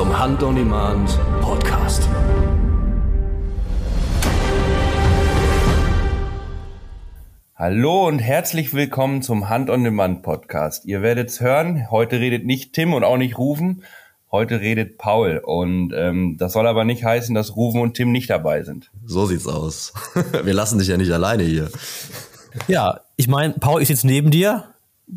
Zum Hand on Demand Podcast. Hallo und herzlich willkommen zum Hand on Demand Podcast. Ihr werdet es hören, heute redet nicht Tim und auch nicht Rufen, heute redet Paul. Und ähm, das soll aber nicht heißen, dass Rufen und Tim nicht dabei sind. So sieht's aus. Wir lassen dich ja nicht alleine hier. Ja, ich meine, Paul ist jetzt neben dir,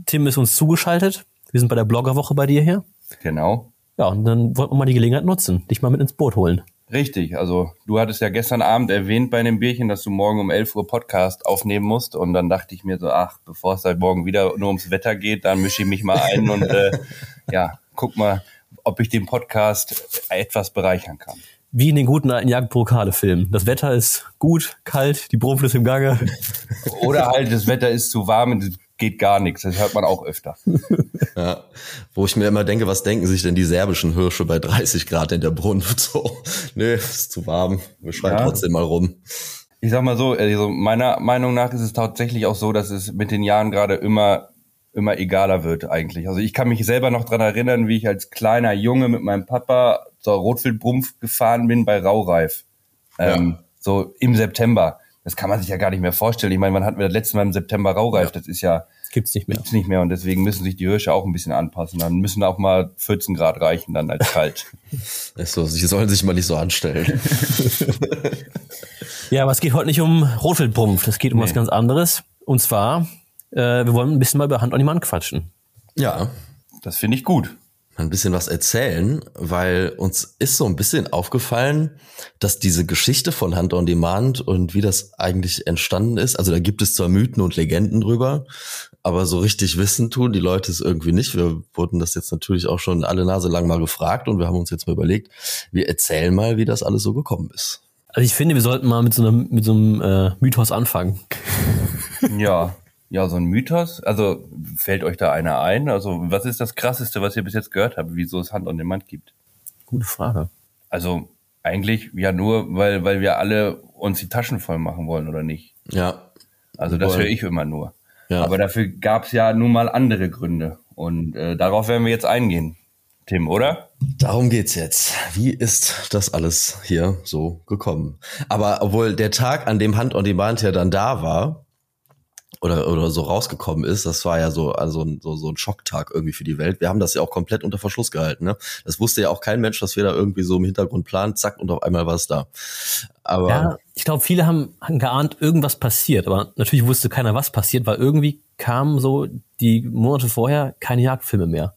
Tim ist uns zugeschaltet. Wir sind bei der Bloggerwoche bei dir hier. Genau. Ja, und dann wollten wir mal die Gelegenheit nutzen, dich mal mit ins Boot holen. Richtig, also du hattest ja gestern Abend erwähnt bei einem Bierchen, dass du morgen um 11 Uhr Podcast aufnehmen musst und dann dachte ich mir so, ach, bevor es halt morgen wieder nur ums Wetter geht, dann mische ich mich mal ein und äh, ja, guck mal, ob ich den Podcast etwas bereichern kann. Wie in den guten alten Jagdbrokale-Filmen. Das Wetter ist gut, kalt, die Brumpf ist im Gange. Oder halt, das Wetter ist zu warm geht gar nichts. Das hört man auch öfter. Ja, wo ich mir immer denke, was denken sich denn die serbischen Hirsche bei 30 Grad in der Brunft? So, nee, ist zu warm. Wir schreien Ja. trotzdem mal rum. Ich sag mal so, also meiner Meinung nach ist es tatsächlich auch so, dass es mit den Jahren gerade immer immer egaler wird eigentlich. Also ich kann mich selber noch dran erinnern, wie ich als kleiner Junge mit meinem Papa zur Rotwildbrumpf gefahren bin bei Raureif. Ähm, so im September. Das kann man sich ja gar nicht mehr vorstellen. Ich meine, wann hatten wir das letzte Mal im September Raureif? Das ist ja Gibt's nicht mehr. gibt's nicht mehr und deswegen müssen sich die Hirsche auch ein bisschen anpassen. Dann müssen auch mal 14 Grad reichen dann als kalt. So, sie sollen sich mal nicht so anstellen. Ja, aber es geht heute nicht um Rotwildbrumpf. Es geht um was ganz anderes. Und zwar, äh, wir wollen ein bisschen mal über Hand on die Mann quatschen. ja, Das finde ich gut. Ein bisschen was erzählen, weil uns ist so ein bisschen aufgefallen, dass diese Geschichte von Hand on Demand und wie das eigentlich entstanden ist, also da gibt es zwar Mythen und Legenden drüber, aber so richtig wissen tun die Leute es irgendwie nicht. Wir wurden das jetzt natürlich auch schon alle Nase lang mal gefragt und wir haben uns jetzt mal überlegt, wir erzählen mal, wie das alles so gekommen ist. Also ich finde, wir sollten mal mit so einem, mit so einem äh, Mythos anfangen. Ja, ja, so ein Mythos. Also fällt euch da einer ein? Also was ist das Krasseste, was ihr bis jetzt gehört habt, wieso es Hand on Demand gibt? Gute Frage. Also eigentlich ja nur, weil weil wir alle uns die Taschen voll machen wollen oder nicht. Ja, Also das höre ich immer nur. Ja. Aber dafür gab es ja nun mal andere Gründe und äh, darauf werden wir jetzt eingehen, Tim, oder? Darum geht's jetzt. Wie ist das alles hier so gekommen? Aber obwohl der Tag, an dem Hand on Demand ja dann da war oder oder so rausgekommen ist, das war ja so also ein- so so ein Schocktag irgendwie für die Welt. Wir haben das ja auch komplett unter Verschluss gehalten. Ne? Das wusste ja auch kein Mensch, dass wir da irgendwie so im Hintergrund planen. Zack und auf einmal war es da. Aber Ja, ich glaube, viele haben, haben geahnt, irgendwas passiert, aber natürlich wusste keiner, was passiert, weil irgendwie kamen so die Monate vorher keine Jagdfilme mehr.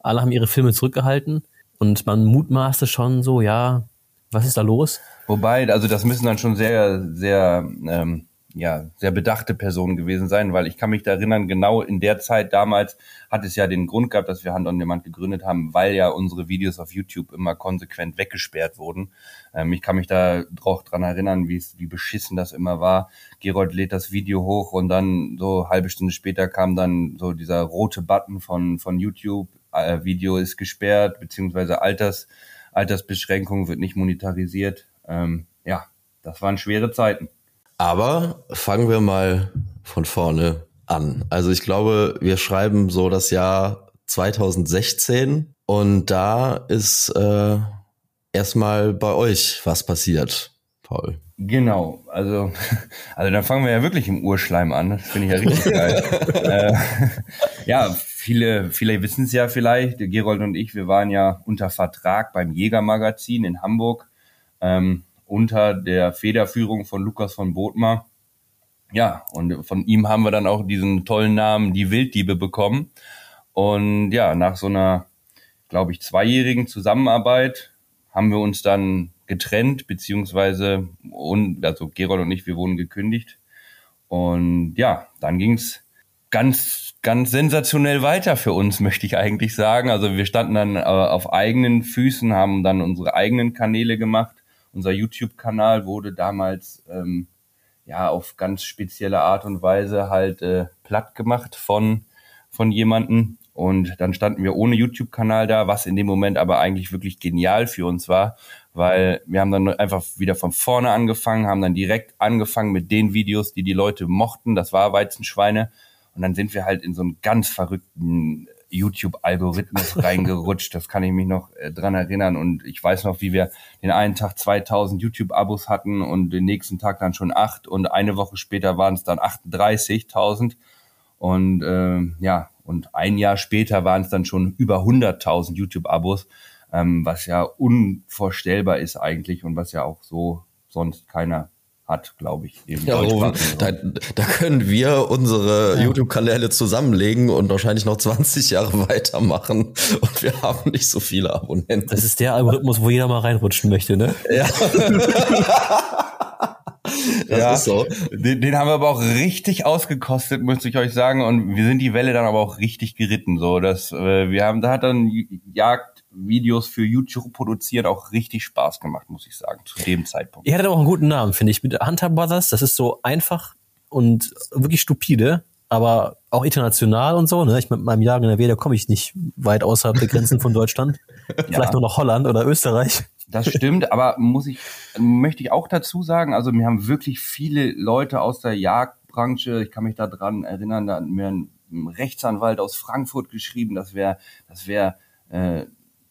Alle haben ihre Filme zurückgehalten und man mutmaßte schon so, ja, was ist da los? Wobei, also das müssen dann schon sehr, sehr, ähm, ja, sehr bedachte Personen gewesen sein, weil ich kann mich da erinnern, genau in der Zeit damals hat es ja den Grund gehabt, dass wir Hand on Demand gegründet haben, weil ja unsere Videos auf YouTube immer konsequent weggesperrt wurden. Ähm, ich kann mich da auch dran erinnern, wie es, wie beschissen das immer war. Gerold lädt das Video hoch und dann so halbe Stunde später kam dann so dieser rote Button von, von YouTube, äh, Video ist gesperrt, beziehungsweise Alters, Altersbeschränkung wird nicht monetarisiert. Ähm, ja, das waren schwere Zeiten. Aber fangen wir mal von vorne an. Also ich glaube, wir schreiben so das Jahr 2016 und da ist äh, erstmal bei euch was passiert, Paul. Genau, also, also dann fangen wir ja wirklich im Urschleim an. Das finde ich ja richtig geil. äh, ja, viele, viele wissen es ja vielleicht. Gerold und ich, wir waren ja unter Vertrag beim Jägermagazin in Hamburg ähm, unter der Federführung von Lukas von Bothmer. Ja, und von ihm haben wir dann auch diesen tollen Namen Die Wilddiebe bekommen. Und ja, nach so einer, glaube ich, zweijährigen Zusammenarbeit haben wir uns dann getrennt, beziehungsweise, und, also Gerold und ich, wir wurden gekündigt. Und ja, dann ging's ganz, ganz sensationell weiter für uns, möchte ich eigentlich sagen. Also wir standen dann äh, auf eigenen Füßen, haben dann unsere eigenen Kanäle gemacht. Unser YouTube-Kanal wurde damals ähm, ja auf ganz spezielle Art und Weise halt äh, platt gemacht von von jemanden. Und dann standen wir ohne YouTube-Kanal da, was in dem Moment aber eigentlich wirklich genial für uns war, weil wir haben dann einfach wieder von vorne angefangen, haben dann direkt angefangen mit den Videos, die die Leute mochten, das war Weizenschweine. Und dann sind wir halt in so einen ganz verrückten YouTube-Algorithmus reingerutscht. Das kann ich mich noch äh, dran erinnern. Und ich weiß noch, wie wir den einen Tag 2000 YouTube-Abos hatten und den nächsten Tag dann schon acht und eine Woche später waren es dann 38.000. Und äh, ja, und ein Jahr später waren es dann schon über 100.000 YouTube-Abos, ähm, was ja unvorstellbar ist eigentlich und was ja auch so sonst keiner hat, glaube ich. Ja, Ruben, da, da können wir unsere ja. YouTube-Kanäle zusammenlegen und wahrscheinlich noch 20 Jahre weitermachen und wir haben nicht so viele Abonnenten. Das ist der Algorithmus, wo jeder mal reinrutschen möchte, ne? Ja. das ja, ist so. Den, den, haben wir aber auch richtig ausgekostet, muss ich euch sagen. Und wir sind die Welle dann aber auch richtig geritten. So, dass äh, wir haben, da hat dann Jagd Videos für YouTube produzieren auch richtig Spaß gemacht, muss ich sagen, zu dem Zeitpunkt. Ihr hattet auch einen guten Namen, finde ich. Mit Hunter Brothers, das ist so einfach und wirklich stupide, aber auch international und so. Ne? Ich mit meinem Jahr in der W, da komme ich nicht weit außerhalb der Grenzen von Deutschland. Vielleicht ja. nur noch Holland oder Österreich. Das stimmt, aber muss ich, möchte ich auch dazu sagen, also mir haben wirklich viele Leute aus der Jagdbranche, ich kann mich da dran erinnern, da hat mir ein Rechtsanwalt aus Frankfurt geschrieben, das wäre, das wäre äh,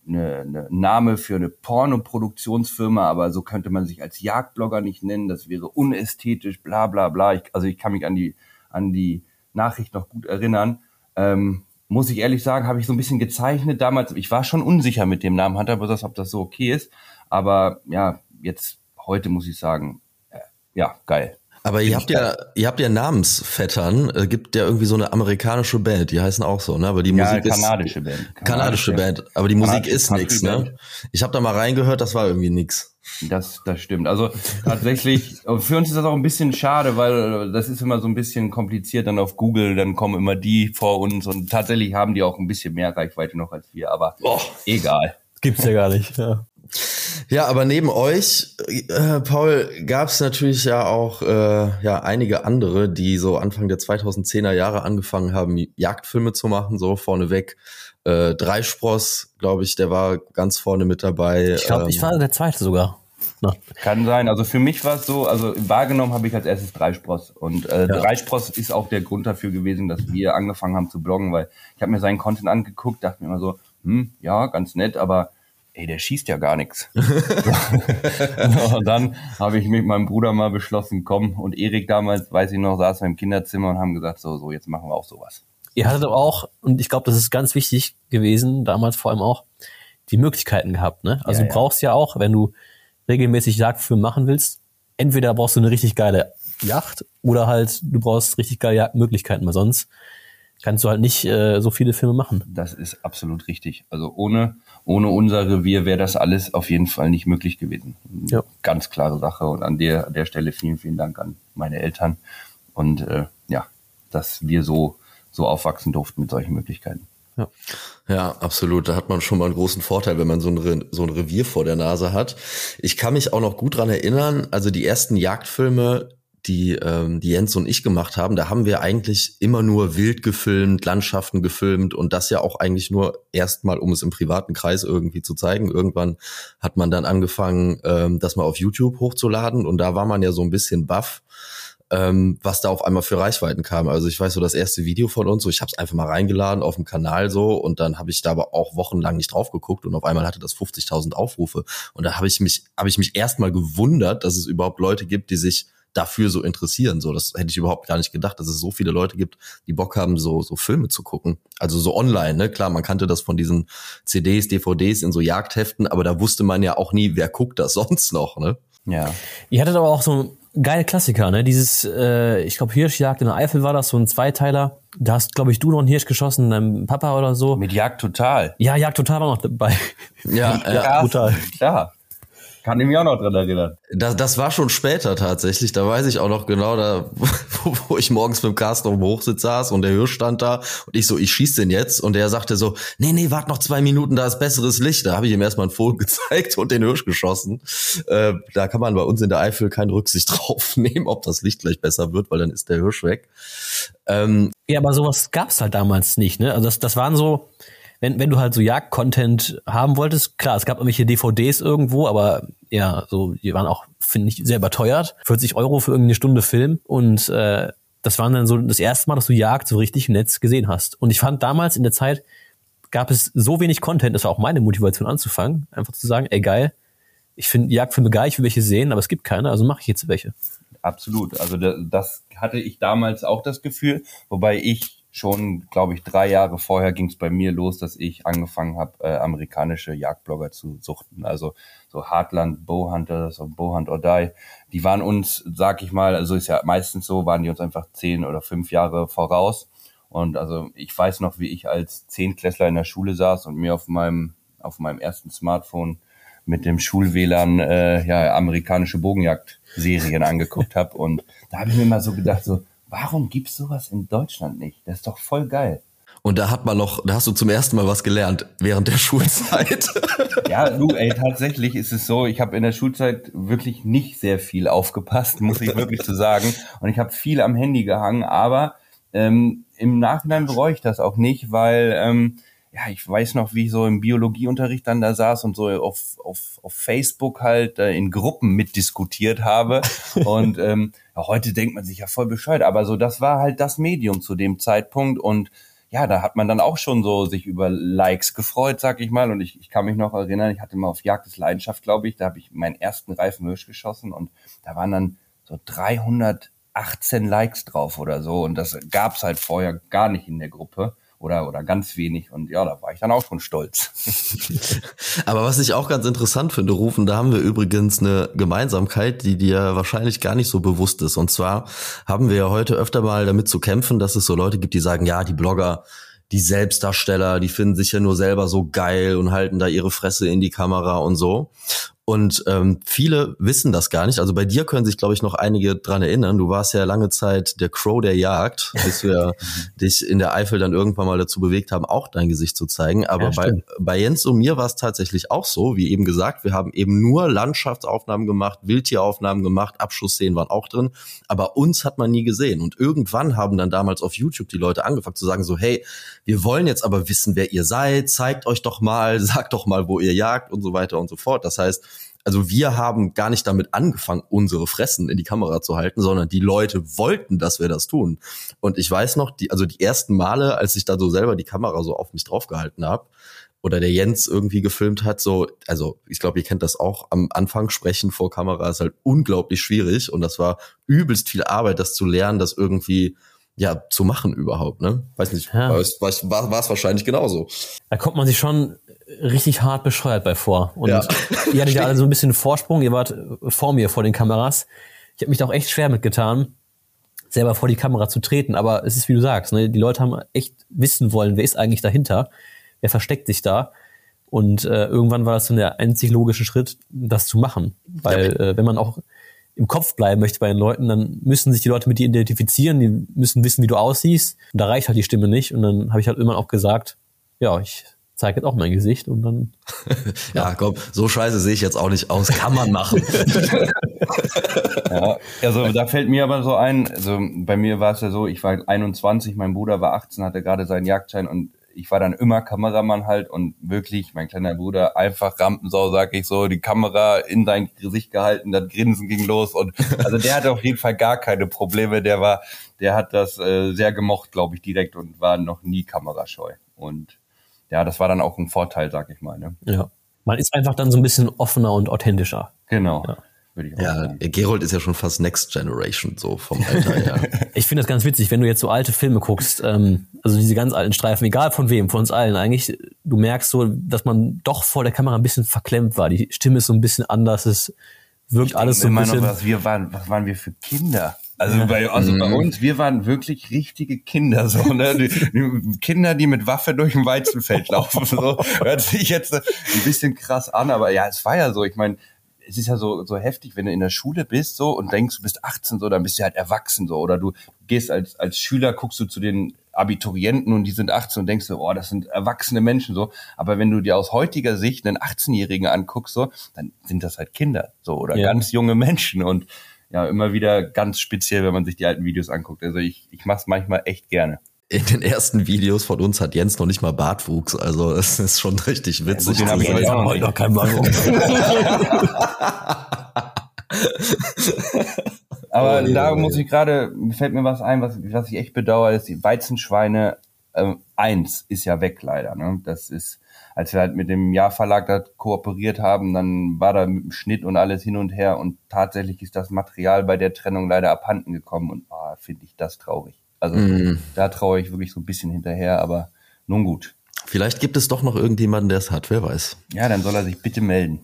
eine, eine Name für eine Pornoproduktionsfirma, aber so könnte man sich als Jagdblogger nicht nennen, das wäre unästhetisch, bla bla bla. Ich, also ich kann mich an die, an die Nachricht noch gut erinnern. Ähm, muss ich ehrlich sagen, habe ich so ein bisschen gezeichnet damals. Ich war schon unsicher mit dem Namen Hunter Brothers, ob das so okay ist. Aber ja, jetzt heute muss ich sagen, äh, ja, geil. Aber ihr habt ja, ihr habt ja Namensvettern, äh, gibt ja irgendwie so eine amerikanische Band, die heißen auch so, ne? Aber die ja, Musik kanadische ist Band. Kanadische, kanadische Band, aber die Musik ist nix, ne? Ich habe da mal reingehört, das war irgendwie nix. Das, das stimmt. Also tatsächlich, für uns ist das auch ein bisschen schade, weil das ist immer so ein bisschen kompliziert dann auf Google, dann kommen immer die vor uns und tatsächlich haben die auch ein bisschen mehr Reichweite noch als wir, aber Boah. egal. Gibt's ja gar nicht, ja. Ja, aber neben euch, äh, Paul, gab es natürlich ja auch äh, ja einige andere, die so Anfang der 2010er Jahre angefangen haben, Jagdfilme zu machen, so vorneweg. Äh, Dreispross, glaube ich, der war ganz vorne mit dabei. Ich glaube, ähm, ich war der zweite sogar. Na. Kann sein. Also für mich war es so, also wahrgenommen habe ich als erstes Dreispross. Und äh, ja. Dreispross ist auch der Grund dafür gewesen, dass wir angefangen haben zu bloggen, weil ich habe mir seinen Content angeguckt, dachte mir immer so, hm, ja, ganz nett, aber ey, der schießt ja gar nichts. und dann habe ich mit meinem Bruder mal beschlossen, komm, und Erik damals, weiß ich noch, saß im Kinderzimmer und haben gesagt, so, so, jetzt machen wir auch sowas. Ihr hattet aber auch, und ich glaube, das ist ganz wichtig gewesen, damals vor allem auch, die Möglichkeiten gehabt. Ne? Also ja, du brauchst ja. ja auch, wenn du regelmäßig Jagdfilme machen willst, entweder brauchst du eine richtig geile Yacht oder halt du brauchst richtig geile Jagdmöglichkeiten, weil sonst kannst du halt nicht äh, so viele Filme machen. Das ist absolut richtig. Also ohne ohne unser Revier wäre das alles auf jeden Fall nicht möglich gewesen. Ja. Ganz klare Sache. Und an der, an der Stelle vielen, vielen Dank an meine Eltern. Und äh, ja, dass wir so, so aufwachsen durften mit solchen Möglichkeiten. Ja. ja, absolut. Da hat man schon mal einen großen Vorteil, wenn man so ein, Re so ein Revier vor der Nase hat. Ich kann mich auch noch gut dran erinnern, also die ersten Jagdfilme, die, ähm, die Jens und ich gemacht haben, da haben wir eigentlich immer nur wild gefilmt, Landschaften gefilmt und das ja auch eigentlich nur erstmal, um es im privaten Kreis irgendwie zu zeigen. Irgendwann hat man dann angefangen, ähm, das mal auf YouTube hochzuladen und da war man ja so ein bisschen baff, ähm, was da auf einmal für Reichweiten kam. Also ich weiß so, das erste Video von uns, so ich habe es einfach mal reingeladen auf dem Kanal so und dann habe ich da aber auch wochenlang nicht drauf geguckt und auf einmal hatte das 50.000 Aufrufe und da habe ich mich habe ich mich erstmal gewundert, dass es überhaupt Leute gibt, die sich dafür so interessieren. So, das hätte ich überhaupt gar nicht gedacht, dass es so viele Leute gibt, die Bock haben, so, so Filme zu gucken. Also so online, ne? Klar, man kannte das von diesen CDs, DVDs in so Jagdheften, aber da wusste man ja auch nie, wer guckt das sonst noch, ne? Ja. Ihr hattet aber auch so geile Klassiker, ne? Dieses, äh, ich glaube, Hirschjagd in der Eifel war das, so ein Zweiteiler. Da hast, glaube ich, du noch einen Hirsch geschossen, deinem Papa oder so. Mit Jagd total. Ja, Jagd total war noch dabei. Ja, ja, ja total. Klar. Kann ich mich auch noch dran erinnern. Das, das war schon später tatsächlich. Da weiß ich auch noch genau, da, wo, wo ich morgens mit dem Carsten auf dem Hochsitz saß und der Hirsch stand da und ich so, ich schieß den jetzt. Und der sagte so, nee, nee, wart noch zwei Minuten, da ist besseres Licht. Da habe ich ihm erstmal ein Foto gezeigt und den Hirsch geschossen. Äh, da kann man bei uns in der Eifel keine Rücksicht drauf nehmen, ob das Licht gleich besser wird, weil dann ist der Hirsch weg. Ähm, ja, aber sowas gab's halt damals nicht, ne? Also das, das waren so, wenn, wenn du halt so Jagd-Content haben wolltest, klar, es gab irgendwelche DVDs irgendwo, aber ja, so, die waren auch, finde ich, sehr überteuert. 40 Euro für irgendeine Stunde Film und äh, das waren dann so das erste Mal, dass du Jagd so richtig im Netz gesehen hast. Und ich fand damals in der Zeit, gab es so wenig Content, das war auch meine Motivation anzufangen, einfach zu sagen, ey geil, ich finde Jagdfilme geil, ich will welche sehen, aber es gibt keine, also mache ich jetzt welche. Absolut. Also das hatte ich damals auch das Gefühl, wobei ich schon, glaube ich, drei Jahre vorher ging es bei mir los, dass ich angefangen habe, äh, amerikanische Jagdblogger zu suchten. Also so Heartland Bowhunters und Bowhunt or Die. Die waren uns, sag ich mal, also ist ja meistens so, waren die uns einfach zehn oder fünf Jahre voraus. Und also ich weiß noch, wie ich als Zehntklässler in der Schule saß und mir auf meinem, auf meinem ersten Smartphone mit dem Schul-WLAN äh, ja, amerikanische Bogenjagd-Serien angeguckt habe. Und da habe ich mir mal so gedacht, so, warum gibt's sowas in Deutschland nicht? Das ist doch voll geil. Und da hat man noch, da hast du zum ersten Mal was gelernt während der Schulzeit. ja, du, ey, tatsächlich ist es so, ich habe in der Schulzeit wirklich nicht sehr viel aufgepasst, muss ich wirklich zu so sagen. Und ich habe viel am Handy gehangen, aber ähm, im Nachhinein bereue ich das auch nicht, weil ähm, ja, ich weiß noch, wie ich so im Biologieunterricht dann da saß und so auf, auf, auf Facebook halt äh, in Gruppen mitdiskutiert habe. und ähm, ja, heute denkt man sich ja voll bescheuert, aber so, das war halt das Medium zu dem Zeitpunkt und ja, da hat man dann auch schon so sich über Likes gefreut, sag ich mal. Und ich, ich kann mich noch erinnern, ich hatte mal auf Jagd des Leidenschaft, glaube ich, da habe ich meinen ersten Reifen Hirsch geschossen und da waren dann so 318 Likes drauf oder so. Und das gab's halt vorher gar nicht in der Gruppe oder, oder ganz wenig. Und ja, da war ich dann auch schon stolz. Aber was ich auch ganz interessant finde, Rufen, da haben wir übrigens eine Gemeinsamkeit, die dir wahrscheinlich gar nicht so bewusst ist. Und zwar haben wir ja heute öfter mal damit zu kämpfen, dass es so Leute gibt, die sagen, ja, die Blogger, die Selbstdarsteller, die finden sich ja nur selber so geil und halten da ihre Fresse in die Kamera und so. Und ähm, viele wissen das gar nicht. Also bei dir können sich, glaube ich, noch einige dran erinnern. Du warst ja lange Zeit der Crow der Jagd, bis wir dich in der Eifel dann irgendwann mal dazu bewegt haben, auch dein Gesicht zu zeigen. Aber ja, bei, bei Jens und mir war es tatsächlich auch so, wie eben gesagt, wir haben eben nur Landschaftsaufnahmen gemacht, Wildtieraufnahmen gemacht, Abschussszenen waren auch drin, aber uns hat man nie gesehen. Und irgendwann haben dann damals auf YouTube die Leute angefangen zu sagen so, hey, wir wollen jetzt aber wissen, wer ihr seid, zeigt euch doch mal, sagt doch mal, wo ihr jagt und so weiter und so fort. Das heißt, also wir haben gar nicht damit angefangen, unsere Fressen in die Kamera zu halten, sondern die Leute wollten, dass wir das tun. Und ich weiß noch, die, also die ersten Male, als ich da so selber die Kamera so auf mich draufgehalten habe, oder der Jens irgendwie gefilmt hat, so, also ich glaube, ihr kennt das auch, am Anfang sprechen vor Kamera ist halt unglaublich schwierig und das war übelst viel Arbeit, das zu lernen, das irgendwie ja zu machen überhaupt, ne? Weiß nicht, ja. war es wahrscheinlich genauso. Da kommt man sich schon richtig hart bescheuert bei vor. Und ja. ihr hattet ja alle so ein bisschen Vorsprung, ihr wart vor mir vor den Kameras. Ich habe mich da auch echt schwer mitgetan, selber vor die Kamera zu treten. Aber es ist, wie du sagst, ne? die Leute haben echt wissen wollen, wer ist eigentlich dahinter, wer versteckt sich da. Und äh, irgendwann war das dann der einzig logische Schritt, das zu machen. Weil ja. äh, wenn man auch im Kopf bleiben möchte bei den Leuten, dann müssen sich die Leute mit dir identifizieren, die müssen wissen, wie du aussiehst. Und da reicht halt die Stimme nicht. Und dann habe ich halt irgendwann auch gesagt, ja, ich zeige jetzt auch mein Gesicht und dann. ja, ja, komm, so scheiße sehe ich jetzt auch nicht aus. Kann man machen. ja, also da fällt mir aber so ein, also bei mir war es ja so, ich war 21, mein Bruder war 18, hatte gerade seinen Jagdschein und ich war dann immer Kameramann halt und wirklich, mein kleiner Bruder, einfach Rampensau, sag ich so, die Kamera in sein Gesicht gehalten, das Grinsen ging los und also der hatte auf jeden Fall gar keine Probleme, der war, der hat das äh, sehr gemocht, glaube ich, direkt und war noch nie kamerascheu und ja, das war dann auch ein Vorteil, sag ich mal. Ne? Ja. Man ist einfach dann so ein bisschen offener und authentischer. Genau. Ja. Würde ich auch ja, sagen. Gerold ist ja schon fast Next Generation, so vom Alter her. ich finde das ganz witzig, wenn du jetzt so alte Filme guckst, ähm, also diese ganz alten Streifen, egal von wem, von uns allen eigentlich, du merkst so, dass man doch vor der Kamera ein bisschen verklemmt war. Die Stimme ist so ein bisschen anders, es wirkt ich alles so ein bisschen. Noch, was wir waren, was waren wir für Kinder? Also, bei, also mhm. bei uns, wir waren wirklich richtige Kinder, so, ne? Die, die Kinder, die mit Waffe durch ein Weizenfeld laufen. So hört sich jetzt ein bisschen krass an, aber ja, es war ja so. Ich meine, es ist ja so, so heftig, wenn du in der Schule bist so und denkst, du bist 18 so, dann bist du halt erwachsen so. Oder du gehst als, als Schüler, guckst du zu den Abiturienten und die sind 18 und denkst du, oh, das sind erwachsene Menschen so. Aber wenn du dir aus heutiger Sicht einen 18-Jährigen anguckst, so, dann sind das halt Kinder so oder ja. ganz junge Menschen. Und ja immer wieder ganz speziell, wenn man sich die alten Videos anguckt. Also ich, ich mache es manchmal echt gerne. In den ersten Videos von uns hat Jens noch nicht mal Bartwuchs, also das ist schon richtig witzig. Ja, gut, den ich heute noch kein Aber oh, da muss ich gerade, fällt mir was ein, was, was ich echt bedauere, ist die Weizenschweine ähm, eins ist ja weg leider. Ne? Das ist, als wir halt mit dem Jahrverlag da kooperiert haben, dann war da mit dem Schnitt und alles hin und her und tatsächlich ist das Material bei der Trennung leider abhanden gekommen und ah, finde ich das traurig. Also Mm. da traue ich wirklich so ein bisschen hinterher, aber nun gut. Vielleicht gibt es doch noch irgendjemanden, der es hat, wer weiß. Ja, dann soll er sich bitte melden.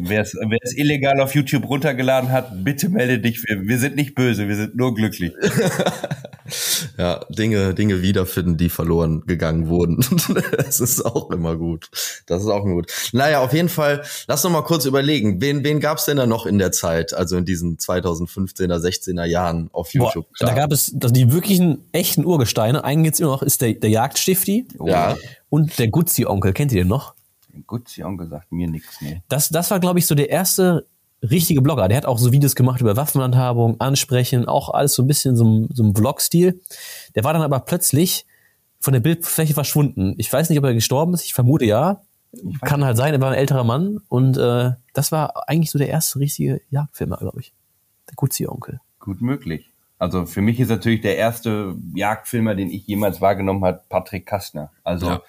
wer es es illegal auf YouTube runtergeladen hat, bitte melde dich. Wir, wir sind nicht böse, wir sind nur glücklich. Ja, Dinge, Dinge wiederfinden, die verloren gegangen wurden. das ist auch immer gut. Das ist auch immer gut. Naja, auf jeden Fall, lass noch mal kurz überlegen, wen, wen gab's denn da noch in der Zeit, also in diesen 2015er, 16er Jahren auf Boah, YouTube? da gab es das, die wirklichen echten Urgesteine. Einen gibt's immer noch, ist der, der Jagdstifti ja, und der Guzzi-Onkel. Kennt ihr den noch? Gut, sie haben gesagt, mir nichts mehr. Das, das war, glaube ich, so der erste richtige Blogger. Der hat auch so Videos gemacht über Waffenhandhabung, Ansprechen, auch alles so ein bisschen so, ein- so ein Vlog-Stil. Der war dann aber plötzlich von der Bildfläche verschwunden. Ich weiß nicht, ob er gestorben ist. Ich vermute ja. Kann halt sein, er war ein älterer Mann. Und äh, das war eigentlich so der erste richtige Jagdfilmer, glaube ich. Der Guzzi-Onkel. Gut möglich. Also für mich ist natürlich der erste Jagdfilmer, den ich jemals wahrgenommen habe, Patrick Kastner. Also Ja.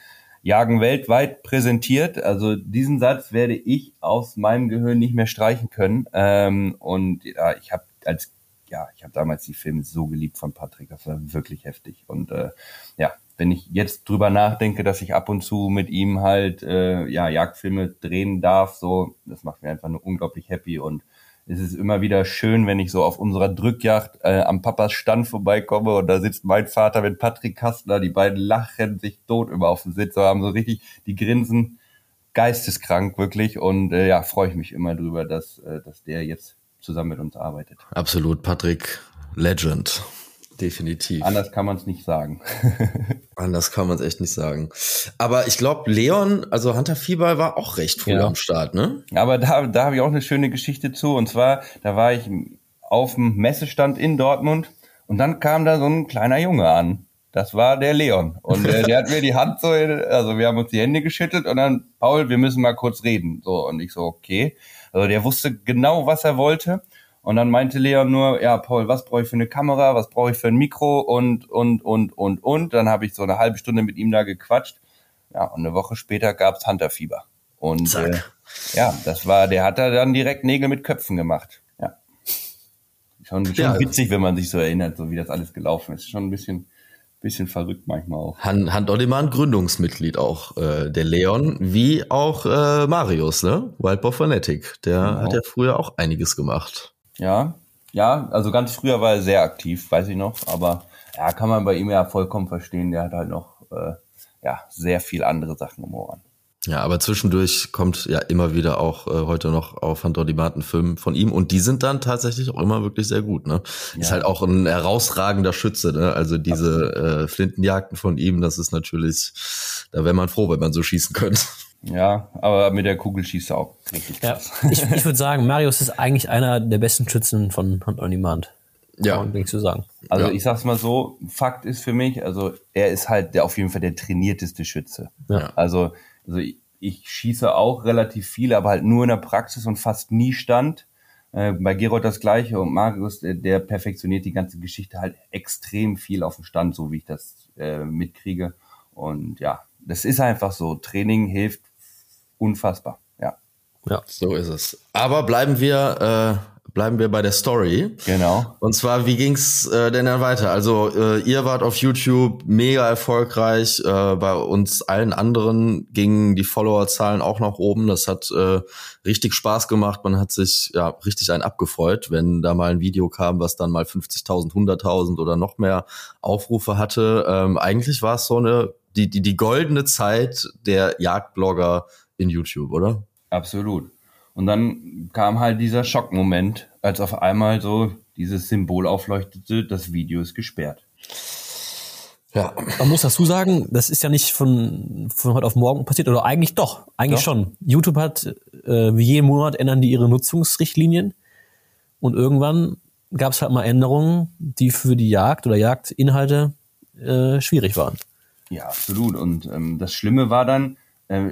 Jagen weltweit präsentiert. Also diesen Satz werde ich aus meinem Gehirn nicht mehr streichen können. Ähm, und ja, ich habe als ja, ich habe damals die Filme so geliebt von Patrick. Das war wirklich heftig. Und äh, ja, wenn ich jetzt drüber nachdenke, dass ich ab und zu mit ihm halt äh, ja Jagdfilme drehen darf, so das macht mir einfach nur unglaublich happy und es ist immer wieder schön, wenn ich so auf unserer Drückjacht äh, am Papas Stand vorbeikomme und da sitzt mein Vater mit Patrick Kastner, die beiden lachen sich tot immer auf dem Sitz, haben so richtig die Grinsen geisteskrank wirklich und äh, ja, freue ich mich immer drüber, dass, äh, dass der jetzt zusammen mit uns arbeitet. absolut. Patrick, Legend. Definitiv. Anders kann man es nicht sagen. Anders kann man es echt nicht sagen. Aber ich glaube, Leon, also Hunter Fieber war auch recht früh Ja. am Start, ne? Aber da, da habe ich auch eine schöne Geschichte zu. Und zwar, da war ich auf dem Messestand in Dortmund und dann kam da so ein kleiner Junge an. Das war der Leon. Und äh, der hat mir die Hand so, also wir haben uns die Hände geschüttelt und dann, Paul, wir müssen mal kurz reden. So, und ich so, okay. Also der wusste genau, was er wollte. Und dann meinte Leon nur, ja, Paul, was brauche ich für eine Kamera, was brauche ich für ein Mikro und, und, und, und, und. Dann habe ich so eine halbe Stunde mit ihm da gequatscht. Ja, und eine Woche später gab's Hunterfieber. Und Zack. äh, ja, das war, der hat da dann direkt Nägel mit Köpfen gemacht. Ja. Schon, schon Ja. witzig, wenn man sich so erinnert, so wie das alles gelaufen ist. Schon ein bisschen, bisschen verrückt manchmal auch. Han, Han Oddemann, Gründungsmitglied auch, äh, der Leon, wie auch äh, Marius, ne? Wildbow Fanatic. Der Genau. hat ja früher auch einiges gemacht. Ja, ja, also ganz früher war er sehr aktiv, weiß ich noch, aber ja, kann man bei ihm ja vollkommen verstehen. Der hat halt noch äh, ja sehr viel andere Sachen im Ohren. Ja, aber zwischendurch kommt ja immer wieder auch äh, heute noch auf Han Oddemann ein Film von ihm und die sind dann tatsächlich auch immer wirklich sehr gut, ne? Ist Ja. halt auch ein herausragender Schütze, ne? Also diese äh, Flintenjagden von ihm, das ist natürlich, da wäre man froh, wenn man so schießen könnte. Ja, aber mit der Kugel schießt er auch richtig Ja, krass. ich, ich würde sagen, Marius ist eigentlich einer der besten Schützen von Hunt on Demand. Ja. Kann man so sagen. Also Ja. ich sag's mal so, Fakt ist für mich, also er ist halt der auf jeden Fall der trainierteste Schütze. Ja. Also, also ich, ich schieße auch relativ viel, aber halt nur in der Praxis und fast nie Stand. Äh, bei Gerold das gleiche und Marius, der, der perfektioniert die ganze Geschichte halt extrem viel auf dem Stand, so wie ich das äh, mitkriege. Und ja, das ist einfach so. Training hilft unfassbar. Ja, Ja. So ist es. Aber bleiben wir, äh, bleiben wir bei der Story. genau. Und zwar, wie ging's äh, denn dann weiter? Also äh, ihr wart auf YouTube mega erfolgreich. Äh, bei uns allen anderen gingen die Followerzahlen auch nach oben. Das hat äh, richtig Spaß gemacht. Man hat sich ja richtig einen abgefreut, wenn da mal ein Video kam, was dann mal 50.000, 100.000 oder noch mehr Aufrufe hatte. Ähm, eigentlich war es so eine die die die goldene Zeit der Jagdblogger in YouTube, oder? Absolut. Und dann kam halt dieser Schockmoment, als auf einmal so dieses Symbol aufleuchtete, das Video ist gesperrt. Ja. Man muss dazu sagen, das ist ja nicht von, von heute auf morgen passiert, oder eigentlich doch, eigentlich Doch. schon. YouTube hat, äh, wie jeden Monat ändern die ihre Nutzungsrichtlinien und irgendwann gab es halt mal Änderungen, die für die Jagd oder Jagdinhalte äh, schwierig waren. Ja, absolut. Und ähm, das Schlimme war dann, äh,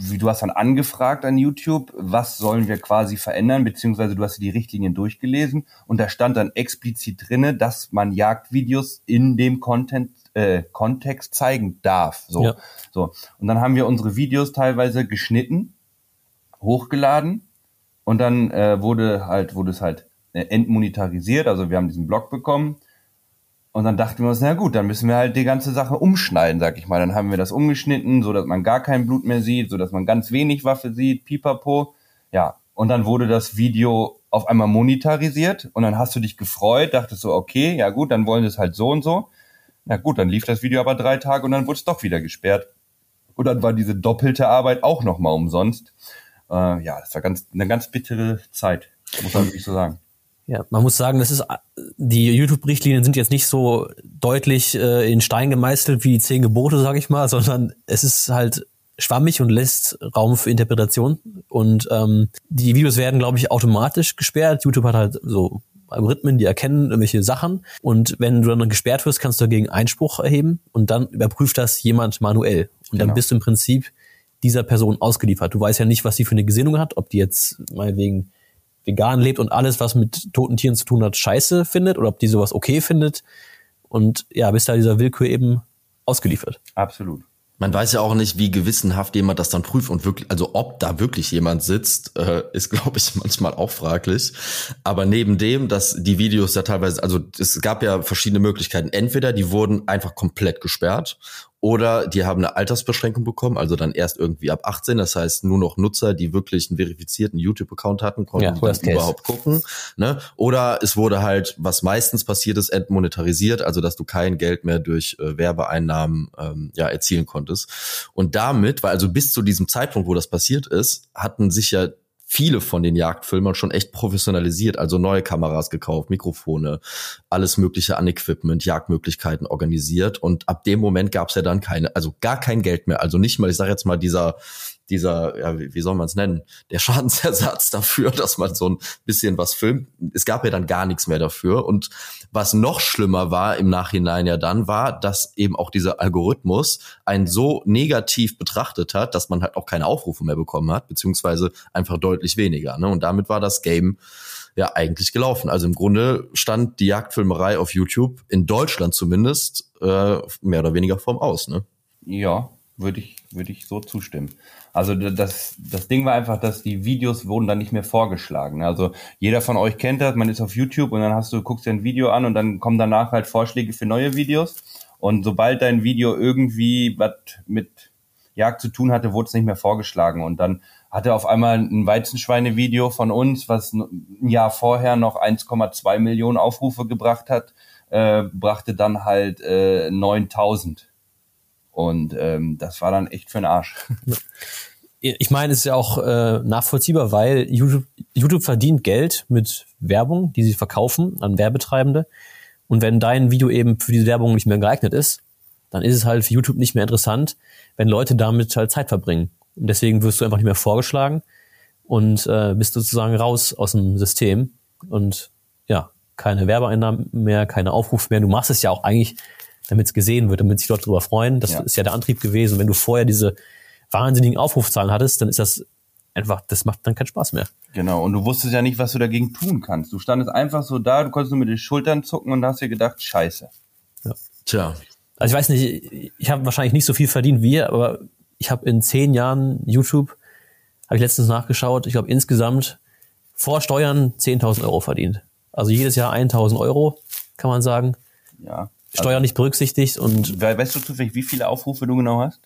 wie du hast dann angefragt an YouTube, was sollen wir quasi verändern, beziehungsweise du hast die Richtlinien durchgelesen und da stand dann explizit drinne, dass man Jagdvideos in dem Content äh, Kontext zeigen darf. So, Ja. so. Und dann haben wir unsere Videos teilweise geschnitten, hochgeladen und dann äh, wurde halt, wurde es halt äh, entmonetarisiert. Also wir haben diesen Blog bekommen. Und dann dachten wir uns, na gut, dann müssen wir halt die ganze Sache umschneiden, sag ich mal. Dann haben wir das umgeschnitten, so dass man gar kein Blut mehr sieht, so dass man ganz wenig Waffe sieht, pipapo. Ja. Und dann wurde das Video auf einmal monetarisiert und dann hast du dich gefreut, dachtest so, okay, ja gut, dann wollen sie es halt so und so. Na gut, dann lief das Video aber drei Tage und dann wurde es doch wieder gesperrt. Und dann war diese doppelte Arbeit auch nochmal umsonst. Äh, ja, das war ganz, eine ganz bittere Zeit, muss man wirklich so sagen. Ja, man muss sagen, das ist die YouTube-Richtlinien sind jetzt nicht so deutlich äh, in Stein gemeißelt wie die zehn Gebote, sag ich mal, sondern es ist halt schwammig und lässt Raum für Interpretation. Und ähm, die Videos werden, glaube ich, automatisch gesperrt. YouTube hat halt so Algorithmen, die erkennen irgendwelche Sachen. Und wenn du dann gesperrt wirst, kannst du dagegen Einspruch erheben und dann überprüft das jemand manuell. Und dann Genau. bist du im Prinzip dieser Person ausgeliefert. Du weißt ja nicht, was sie für eine Gesinnung hat, ob die jetzt meinetwegen vegan lebt und alles, was mit toten Tieren zu tun hat, scheiße findet oder ob die sowas okay findet. Und ja, bist da dieser Willkür eben ausgeliefert. Absolut. Man weiß ja auch nicht, wie gewissenhaft jemand das dann prüft und wirklich, also ob da wirklich jemand sitzt, äh, ist, glaube ich, manchmal auch fraglich. Aber neben dem, dass die Videos ja teilweise, also es gab ja verschiedene Möglichkeiten. Entweder die wurden einfach komplett gesperrt oder die haben eine Altersbeschränkung bekommen, also dann erst irgendwie ab 18. Das heißt, nur noch Nutzer, die wirklich einen verifizierten YouTube-Account hatten, konnten Ja, dann case. überhaupt gucken. Ne? Oder es wurde halt, was meistens passiert ist, entmonetarisiert, also dass du kein Geld mehr durch äh, Werbeeinnahmen ähm, ja, erzielen konntest. Und damit, weil also bis zu diesem Zeitpunkt, wo das passiert ist, hatten sich ja viele von den Jagdfilmern schon echt professionalisiert, also neue Kameras gekauft, Mikrofone, alles mögliche an Equipment, Jagdmöglichkeiten organisiert und ab dem Moment gab es ja dann keine, also gar kein Geld mehr, also nicht mal, ich sage jetzt mal dieser dieser, ja, wie, wie soll man es nennen, der Schadensersatz dafür, dass man so ein bisschen was filmt. Es gab ja dann gar nichts mehr dafür. Und was noch schlimmer war im Nachhinein ja dann, war, dass eben auch dieser Algorithmus einen so negativ betrachtet hat, dass man halt auch keine Aufrufe mehr bekommen hat, beziehungsweise einfach deutlich weniger. Ne? Und damit war das Game ja eigentlich gelaufen. Also im Grunde stand die Jagdfilmerei auf YouTube, in Deutschland zumindest, äh, mehr oder weniger vorm Aus. Ne? Ja, würde ich, würde ich so zustimmen. Also das, das Ding war einfach, dass die Videos wurden dann nicht mehr vorgeschlagen. Also jeder von euch kennt das, man ist auf YouTube und dann hast du, guckst dir ein Video an und dann kommen danach halt Vorschläge für neue Videos. Und sobald dein Video irgendwie was mit Jagd zu tun hatte, wurde es nicht mehr vorgeschlagen. Und dann hatte auf einmal ein Weizenschweine-Video von uns, was ein Jahr vorher noch 1,2 Millionen Aufrufe gebracht hat, äh, brachte dann halt äh, 9000. Und ähm, das war dann echt für den Arsch. Ich meine, es ist ja auch äh, nachvollziehbar, weil YouTube, YouTube verdient Geld mit Werbung, die sie verkaufen an Werbetreibende. Und wenn dein Video eben für diese Werbung nicht mehr geeignet ist, dann ist es halt für YouTube nicht mehr interessant, wenn Leute damit halt Zeit verbringen. Und deswegen wirst du einfach nicht mehr vorgeschlagen und äh, bist sozusagen raus aus dem System. Und ja, keine Werbeeinnahmen mehr, keine Aufrufe mehr. Du machst es ja auch eigentlich, damit es gesehen wird, damit sich Leute darüber freuen. Das Ja. ist ja der Antrieb gewesen. Wenn du vorher diese wahnsinnigen Aufrufzahlen hattest, dann ist das einfach, das macht dann keinen Spaß mehr. Genau, und du wusstest ja nicht, was du dagegen tun kannst. Du standest einfach so da, du konntest nur mit den Schultern zucken und hast dir gedacht, scheiße. Tja, Also ich weiß nicht, ich habe wahrscheinlich nicht so viel verdient wie ihr, aber ich habe in zehn Jahren YouTube, habe ich letztens nachgeschaut, ich glaube insgesamt vor Steuern 10.000 Euro verdient. Also jedes Jahr 1.000 Euro, kann man sagen. Ja. Steuern nicht berücksichtigt und We- Weißt du zufällig, wie viele Aufrufe du genau hast?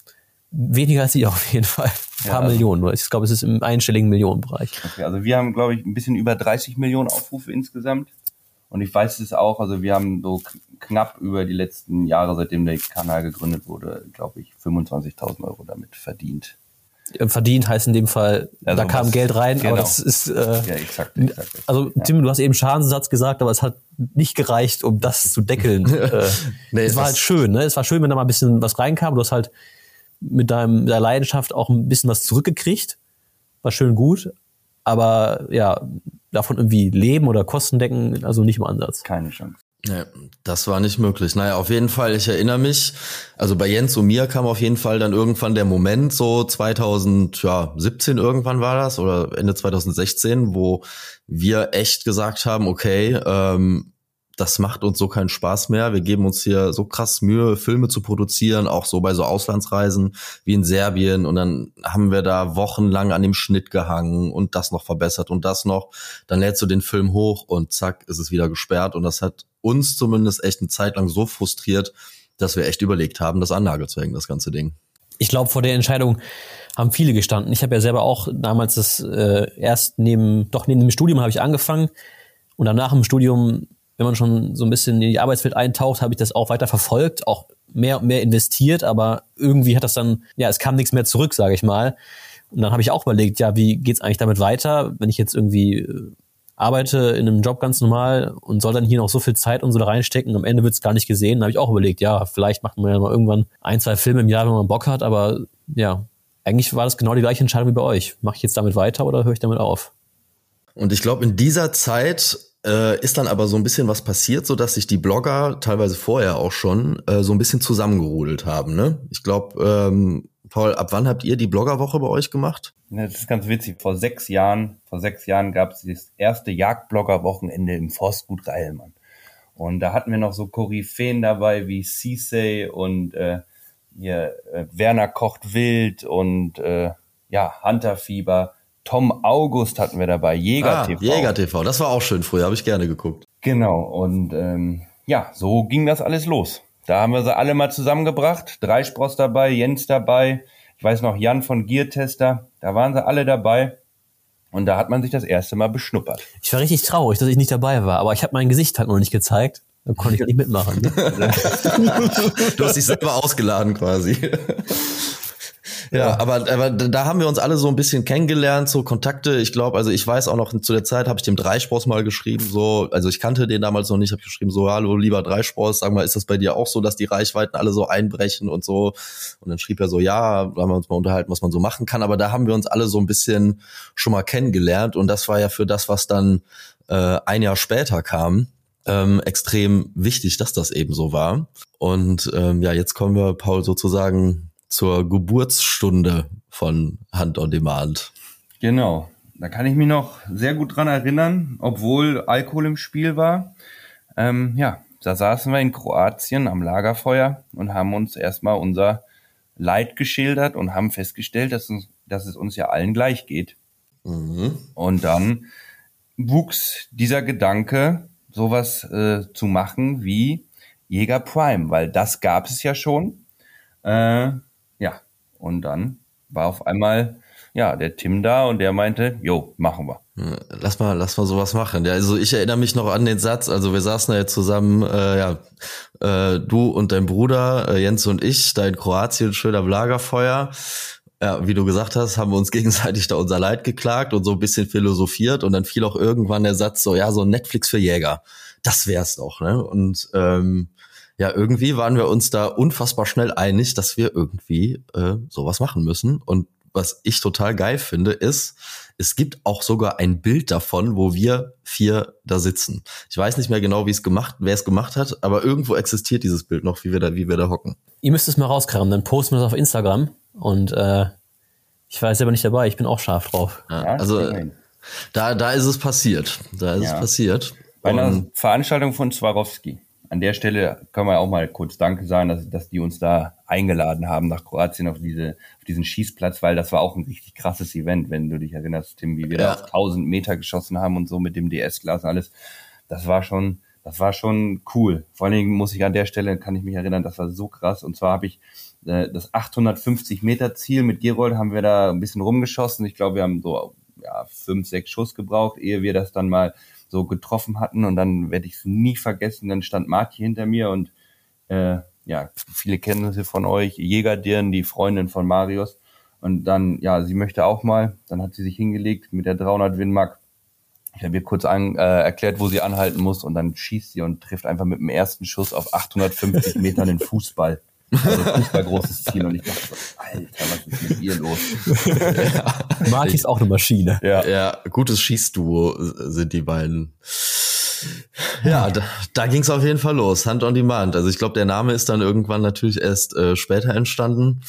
weniger als ich auf jeden Fall. Ein Ja, paar also- Millionen. nur. Ich glaube, es ist im einstelligen Millionenbereich. Okay, also wir haben, glaube ich, ein bisschen über 30 Millionen Aufrufe insgesamt. Und ich weiß es auch, also wir haben so knapp über die letzten Jahre, seitdem der Kanal gegründet wurde, glaube ich, 25.000 Euro damit verdient. Äh, Verdient heißt in dem Fall, Ja, da kam Geld rein, aber Genau. das ist äh, Ja, exakt. exakt. Also, Tim, du hast eben Schadensersatz gesagt, aber es hat nicht gereicht, um das zu deckeln. äh, Nee, es war halt schön, ne? Es war schön, wenn da mal ein bisschen was reinkam. Du hast halt mit deinem, deiner Leidenschaft auch ein bisschen was zurückgekriegt. War schön gut. Aber ja, davon irgendwie leben oder Kosten decken, also nicht im Ansatz. Keine Chance. Nee, das war nicht möglich. Naja, auf jeden Fall, ich erinnere mich, also bei Jens und mir kam auf jeden Fall dann irgendwann der Moment, so 2017 irgendwann war das, oder Ende 2016, wo wir echt gesagt haben, okay, ähm, das macht uns so keinen Spaß mehr. Wir geben uns hier so krass Mühe, Filme zu produzieren, auch so bei so Auslandsreisen wie in Serbien. Und dann haben wir da wochenlang an dem Schnitt gehangen und das noch verbessert und das noch. Dann lädst du den Film hoch und zack, ist es wieder gesperrt. Und das hat uns zumindest echt eine Zeit lang so frustriert, dass wir echt überlegt haben, das an zu hängen, das ganze Ding. Ich glaube, vor der Entscheidung haben viele gestanden. Ich habe ja selber auch damals das äh, erst neben, doch neben dem Studium habe ich angefangen und danach im Studium wenn man schon so ein bisschen in die Arbeitswelt eintaucht, habe ich das auch weiter verfolgt, auch mehr und mehr investiert, aber irgendwie hat das dann, ja, es kam nichts mehr zurück, sage ich mal. Und dann habe ich auch überlegt, ja, wie geht's eigentlich damit weiter, wenn ich jetzt irgendwie äh, arbeite in einem Job ganz normal und soll dann hier noch so viel Zeit und so da reinstecken, am Ende wird's gar nicht gesehen. Dann habe ich auch überlegt, ja, vielleicht macht man ja mal irgendwann ein, zwei Filme im Jahr, wenn man Bock hat, aber ja, eigentlich war das genau die gleiche Entscheidung wie bei euch. Mache ich jetzt damit weiter oder höre ich damit auf? Und ich glaube, in dieser Zeit äh, ist dann aber so ein bisschen was passiert, so dass sich die Blogger teilweise vorher auch schon äh, so ein bisschen zusammengerudelt haben. Ne? Ich glaube, ähm, Paul, ab wann habt ihr die Bloggerwoche bei euch gemacht? Das ist ganz witzig. Vor sechs Jahren, vor sechs Jahren gab es das erste Jagdblogger-Wochenende im Forstgut Reilmann. Und da hatten wir noch so Koryphäen dabei wie Cissay und äh, hier, äh, Werner kocht wild und äh, ja, Hunterfieber. Tom August hatten wir dabei, Jäger ah, TV. Jäger TV, das war auch schön früher, habe ich gerne geguckt. Genau, und ähm, ja, so ging das alles los. Da haben wir sie alle mal zusammengebracht. Dreispross dabei, Jens dabei, ich weiß noch, Jan von Geartester, da waren sie alle dabei. Und da hat man sich das erste Mal beschnuppert. Ich war richtig traurig, dass ich nicht dabei war, aber ich habe mein Gesicht halt noch nicht gezeigt. Da konnte ich nicht mitmachen. Ne? du hast dich selber ausgeladen quasi. Ja, aber, aber da haben wir uns alle so ein bisschen kennengelernt, so Kontakte. Ich glaube, also ich weiß auch noch, zu der Zeit habe ich dem Dreispross mal geschrieben, so, also ich kannte den damals noch nicht, habe geschrieben, so, hallo, lieber Dreispross, sag mal, ist das bei dir auch so, dass die Reichweiten alle so einbrechen und so? Und dann schrieb er so, ja, da haben wir uns mal unterhalten, was man so machen kann. Aber da haben wir uns alle so ein bisschen schon mal kennengelernt. Und das war ja für das, was dann äh, ein Jahr später kam, ähm, extrem wichtig, dass das eben so war. Und ähm, ja, jetzt kommen wir, Paul, sozusagen zur Geburtsstunde von Hand on Demand. Genau. Da kann ich mich noch sehr gut dran erinnern, obwohl Alkohol im Spiel war. Ähm, ja, da saßen wir in Kroatien am Lagerfeuer und haben uns erstmal unser Leid geschildert und haben festgestellt, dass, uns, dass es uns ja allen gleich geht. Mhm. Und dann wuchs dieser Gedanke, sowas äh, zu machen wie Jäger Prime, weil das gab es ja schon. Äh, und dann war auf einmal ja der Tim da und der meinte, jo, machen wir. Lass mal, lass mal sowas machen. Ja, also ich erinnere mich noch an den Satz. Also wir saßen da jetzt zusammen, äh, ja, äh, du und dein Bruder äh, Jens und ich, da in Kroatien schöner Lagerfeuer. Ja, wie du gesagt hast, haben wir uns gegenseitig da unser Leid geklagt und so ein bisschen philosophiert und dann fiel auch irgendwann der Satz so, ja, so Netflix für Jäger. Das wär's doch, ne? Und ähm, ja, irgendwie waren wir uns da unfassbar schnell einig, dass wir irgendwie äh, sowas machen müssen. Und was ich total geil finde, ist, es gibt auch sogar ein Bild davon, wo wir vier da sitzen. Ich weiß nicht mehr genau, wie es gemacht, wer es gemacht hat, aber irgendwo existiert dieses Bild noch, wie wir da, wie wir da hocken. Ihr müsst es mal rauskramen, dann posten wir das auf Instagram und äh, ich war selber nicht dabei, ich bin auch scharf drauf. Ja, also da, da ist es passiert. Da ist ja. es passiert. Bei einer Veranstaltung von Swarovski an der Stelle können wir auch mal kurz Danke sagen, dass, dass die uns da eingeladen haben nach Kroatien auf diese auf diesen Schießplatz, weil das war auch ein richtig krasses Event, wenn du dich erinnerst, Tim, wie wir ja. da auf 1000 Meter geschossen haben und so mit dem DS-Glas und alles. Das war schon, das war schon cool. Vor allen Dingen muss ich an der Stelle, kann ich mich erinnern, das war so krass. Und zwar habe ich äh, das 850 Meter Ziel mit Gerold haben wir da ein bisschen rumgeschossen. Ich glaube, wir haben so ja, fünf, sechs Schuss gebraucht, ehe wir das dann mal so getroffen hatten und dann werde ich es nie vergessen, dann stand Marti hinter mir und äh, ja, viele Kenntnisse von euch, Jägerdirn, die Freundin von Marius und dann, ja, sie möchte auch mal, dann hat sie sich hingelegt mit der 300 Winmark. Ich habe ihr kurz an, äh, erklärt, wo sie anhalten muss und dann schießt sie und trifft einfach mit dem ersten Schuss auf 850 Metern den Fußball. Also Fußball großes Ziel und ich dachte so, Alter, was ist mit ihr los? ja. Marty ist auch eine Maschine. Ja, ja gutes Schießduo sind die beiden. Ja, da, da ging es auf jeden Fall los, Hand on Demand. Also ich glaube, der Name ist dann irgendwann natürlich erst äh, später entstanden.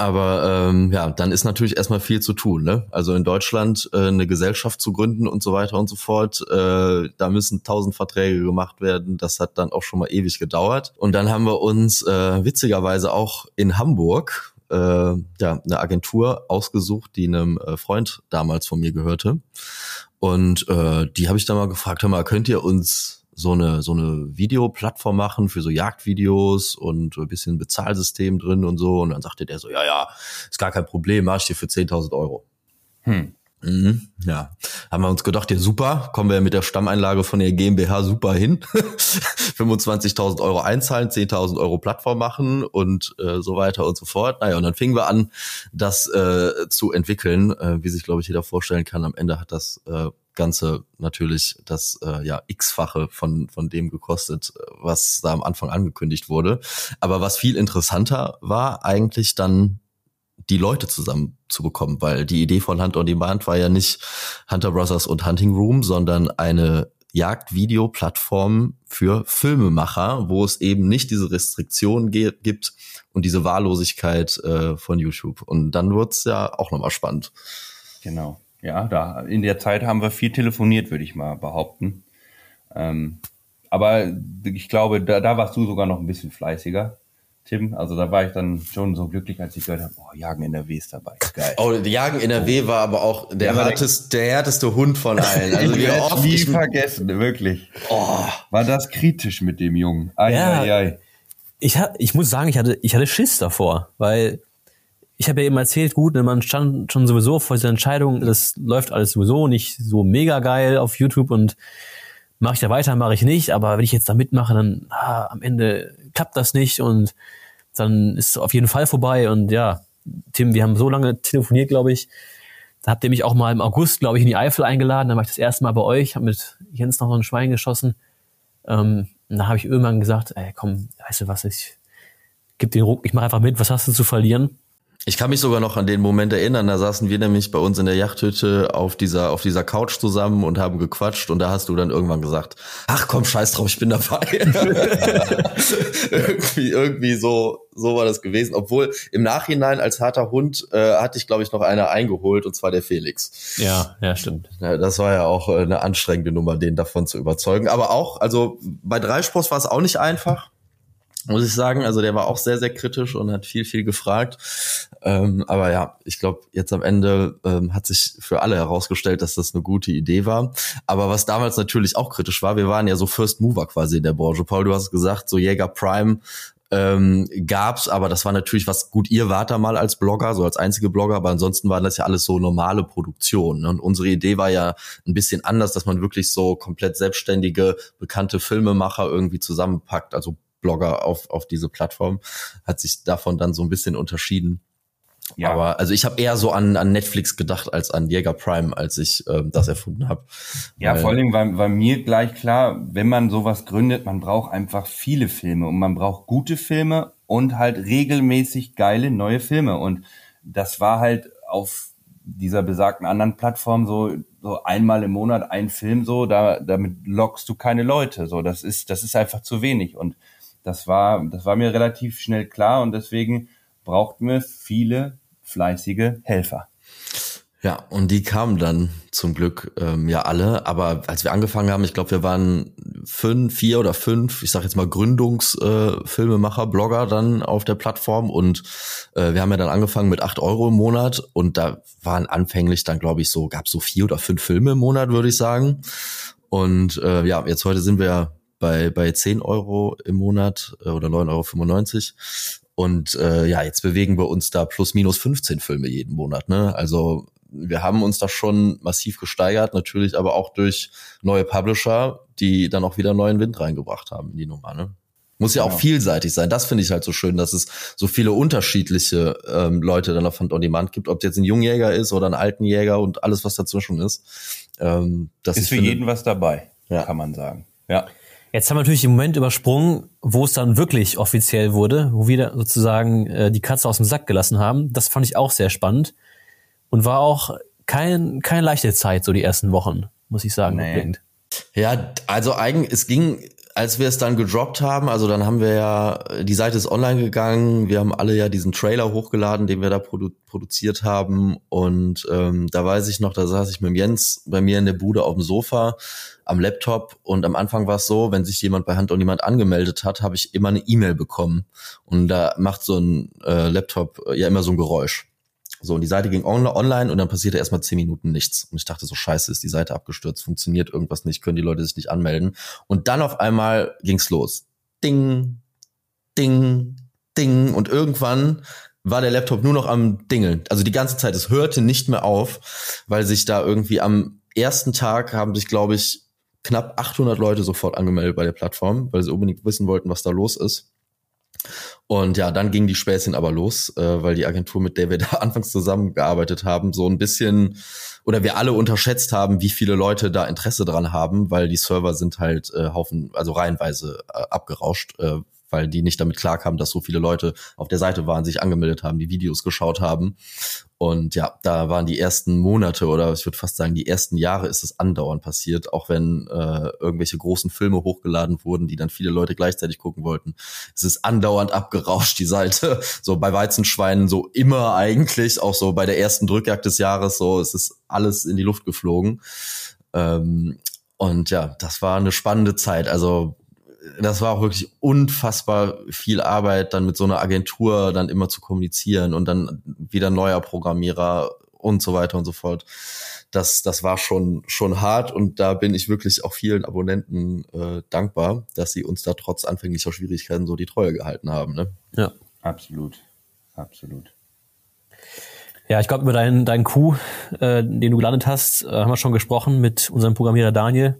Aber ähm, ja, dann ist natürlich erstmal viel zu tun. Ne? Also in Deutschland äh, eine Gesellschaft zu gründen und so weiter und so fort, äh, da müssen tausend Verträge gemacht werden. Das hat dann auch schon mal ewig gedauert. Und dann haben wir uns äh, witzigerweise auch in Hamburg äh, ja eine Agentur ausgesucht, die einem äh, Freund damals von mir gehörte. Und äh, die habe ich dann mal gefragt, hör mal, könnt ihr uns so eine, so eine Videoplattform machen für so Jagdvideos und ein bisschen Bezahlsystem drin und so. Und dann sagte der so, ja, ja, ist gar kein Problem, mach ich dir für 10.000 Euro. Hm. Mhm, ja, haben wir uns gedacht, ja super, kommen wir mit der Stammeinlage von der GmbH super hin. 25.000 Euro einzahlen, 10.000 Euro Plattform machen und äh, so weiter und so fort. Naja, und dann fingen wir an, das äh, zu entwickeln. Äh, wie sich, glaube ich, jeder vorstellen kann, am Ende hat das äh, Ganze natürlich das äh, ja x-fache von von dem gekostet, was da am Anfang angekündigt wurde. Aber was viel interessanter war, eigentlich dann die Leute zusammen zu bekommen, weil die Idee von Hunt on Demand war ja nicht Hunter Brothers und Hunting Room, sondern eine Jagdvideo-Plattform für Filmemacher, wo es eben nicht diese Restriktionen gibt und diese Wahllosigkeit äh, von YouTube. Und dann wird's ja auch nochmal spannend. Genau. Ja, da in der Zeit haben wir viel telefoniert, würde ich mal behaupten. Ähm, aber ich glaube, da, da warst du sogar noch ein bisschen fleißiger. Tim, also da war ich dann schon so glücklich, als ich gehört habe, oh, Jagen NRW ist dabei. Geil. Oh, Jagen NRW war aber auch der, ja, härteste, der härteste Hund von allen. Also ich werde oft nie ich, vergessen, wirklich. Oh. War das kritisch mit dem Jungen? Ai, ja. ai, ai. Ich, ich muss sagen, ich hatte, ich hatte Schiss davor, weil ich habe ja eben erzählt, gut, ne, man stand schon sowieso vor dieser Entscheidung, das läuft alles sowieso nicht so mega geil auf YouTube und mache ich da weiter, mache ich nicht, aber wenn ich jetzt da mitmache, dann ah, am Ende klappt das nicht und dann ist es auf jeden Fall vorbei und ja, Tim, wir haben so lange telefoniert, glaube ich. Da habt ihr mich auch mal im August, glaube ich, in die Eifel eingeladen. Da war ich das erste Mal bei euch, habe mit Jens noch so ein Schwein geschossen. Ähm, und da habe ich irgendwann gesagt, ey, komm, weißt du was, ich gib den Ruck, ich mache einfach mit, was hast du zu verlieren? Ich kann mich sogar noch an den Moment erinnern, da saßen wir nämlich bei uns in der Yachthütte auf dieser, auf dieser Couch zusammen und haben gequatscht und da hast du dann irgendwann gesagt, ach komm, scheiß drauf, ich bin dabei. irgendwie, irgendwie so, so war das gewesen. Obwohl im Nachhinein als harter Hund äh, hatte ich, glaube ich, noch einer eingeholt und zwar der Felix. Ja, ja, stimmt. Ja, das war ja auch äh, eine anstrengende Nummer, den davon zu überzeugen. Aber auch, also bei Dreispurs war es auch nicht einfach muss ich sagen. Also der war auch sehr, sehr kritisch und hat viel, viel gefragt. Ähm, aber ja, ich glaube, jetzt am Ende ähm, hat sich für alle herausgestellt, dass das eine gute Idee war. Aber was damals natürlich auch kritisch war, wir waren ja so First Mover quasi in der Branche. Paul, du hast gesagt, so Jäger Prime ähm, gab's, aber das war natürlich was gut. Ihr wart da mal als Blogger, so als einzige Blogger, aber ansonsten waren das ja alles so normale Produktionen. Ne? Und unsere Idee war ja ein bisschen anders, dass man wirklich so komplett selbstständige, bekannte Filmemacher irgendwie zusammenpackt, also Blogger auf, auf diese Plattform, hat sich davon dann so ein bisschen unterschieden. Ja. Aber also ich habe eher so an, an Netflix gedacht als an Jäger Prime, als ich ähm, das erfunden habe. Ja, vor allem war, war mir gleich klar, wenn man sowas gründet, man braucht einfach viele Filme und man braucht gute Filme und halt regelmäßig geile neue Filme. Und das war halt auf dieser besagten anderen Plattform so, so einmal im Monat ein Film so, da, damit lockst du keine Leute. So, das ist, das ist einfach zu wenig. Und das war, das war mir relativ schnell klar und deswegen brauchten wir viele fleißige Helfer. Ja, und die kamen dann zum Glück ähm, ja alle. Aber als wir angefangen haben, ich glaube, wir waren fünf, vier oder fünf, ich sage jetzt mal Gründungsfilmemacher, äh, Blogger dann auf der Plattform. Und äh, wir haben ja dann angefangen mit acht Euro im Monat. Und da waren anfänglich dann, glaube ich, so, gab so vier oder fünf Filme im Monat, würde ich sagen. Und äh, ja, jetzt heute sind wir bei, bei 10 Euro im Monat äh, oder 9,95 Euro. Und äh, ja, jetzt bewegen wir uns da plus minus 15 Filme jeden Monat. Ne? Also wir haben uns da schon massiv gesteigert, natürlich aber auch durch neue Publisher, die dann auch wieder neuen Wind reingebracht haben in die Nummer. Ne? Muss ja auch genau. vielseitig sein. Das finde ich halt so schön, dass es so viele unterschiedliche ähm, Leute dann auf Hand on Demand gibt, ob es jetzt ein Jungjäger ist oder ein Altenjäger und alles, was dazwischen ist. Ähm, das ist für finde, jeden was dabei, ja. kann man sagen. Ja. Jetzt haben wir natürlich den Moment übersprungen, wo es dann wirklich offiziell wurde, wo wir sozusagen äh, die Katze aus dem Sack gelassen haben. Das fand ich auch sehr spannend und war auch kein, keine leichte Zeit, so die ersten Wochen, muss ich sagen. Nee. Ja, also eigentlich, es ging als wir es dann gedroppt haben, also dann haben wir ja, die Seite ist online gegangen, wir haben alle ja diesen Trailer hochgeladen, den wir da produ produziert haben. Und ähm, da weiß ich noch, da saß ich mit Jens bei mir in der Bude auf dem Sofa am Laptop. Und am Anfang war es so, wenn sich jemand bei Hand und jemand angemeldet hat, habe ich immer eine E-Mail bekommen. Und da macht so ein äh, Laptop äh, ja immer so ein Geräusch. So, und die Seite ging on online und dann passierte erstmal zehn Minuten nichts. Und ich dachte so, scheiße, ist die Seite abgestürzt, funktioniert irgendwas nicht, können die Leute sich nicht anmelden. Und dann auf einmal ging's los. Ding, ding, ding. Und irgendwann war der Laptop nur noch am Dingeln. Also die ganze Zeit, es hörte nicht mehr auf, weil sich da irgendwie am ersten Tag haben sich, glaube ich, knapp 800 Leute sofort angemeldet bei der Plattform, weil sie unbedingt wissen wollten, was da los ist. Und ja, dann ging die Späßchen aber los, äh, weil die Agentur, mit der wir da anfangs zusammengearbeitet haben, so ein bisschen oder wir alle unterschätzt haben, wie viele Leute da Interesse dran haben, weil die Server sind halt äh, Haufen, also reihenweise äh, abgerauscht, äh, weil die nicht damit klarkamen, dass so viele Leute auf der Seite waren, sich angemeldet haben, die Videos geschaut haben. Und ja, da waren die ersten Monate oder ich würde fast sagen, die ersten Jahre ist es andauernd passiert, auch wenn äh, irgendwelche großen Filme hochgeladen wurden, die dann viele Leute gleichzeitig gucken wollten. Es ist andauernd abgerauscht, die Seite. So bei Weizenschweinen so immer eigentlich, auch so bei der ersten Drückjagd des Jahres, so es ist alles in die Luft geflogen. Ähm, und ja, das war eine spannende Zeit. Also das war auch wirklich unfassbar viel Arbeit, dann mit so einer Agentur dann immer zu kommunizieren und dann wieder neuer Programmierer und so weiter und so fort. Das, das war schon, schon hart und da bin ich wirklich auch vielen Abonnenten äh, dankbar, dass sie uns da trotz anfänglicher Schwierigkeiten so die Treue gehalten haben. Ne? Ja, absolut, absolut. Ja, ich glaube, über deinen, deinen Coup, äh, den du gelandet hast, äh, haben wir schon gesprochen mit unserem Programmierer Daniel.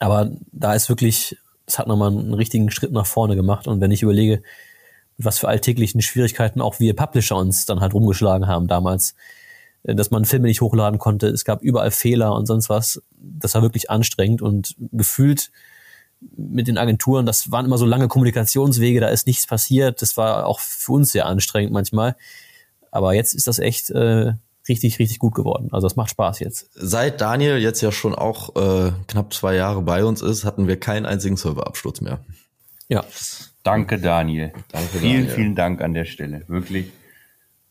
Aber da ist wirklich es hat nochmal einen richtigen Schritt nach vorne gemacht. Und wenn ich überlege, was für alltäglichen Schwierigkeiten auch wir Publisher uns dann halt rumgeschlagen haben damals, äh, dass man Filme nicht hochladen konnte, es gab überall Fehler und sonst was. Das war wirklich anstrengend und gefühlt mit den Agenturen, das waren immer so lange Kommunikationswege, da ist nichts passiert. Das war auch für uns sehr anstrengend manchmal. Aber jetzt ist das echt äh, richtig, richtig gut geworden. Also es macht Spaß jetzt. Seit Daniel jetzt ja schon auch äh, knapp zwei Jahre bei uns ist, hatten wir keinen einzigen Serverabsturz mehr. Ja. Danke, Daniel. Danke, vielen, Daniel. vielen Dank an der Stelle. Wirklich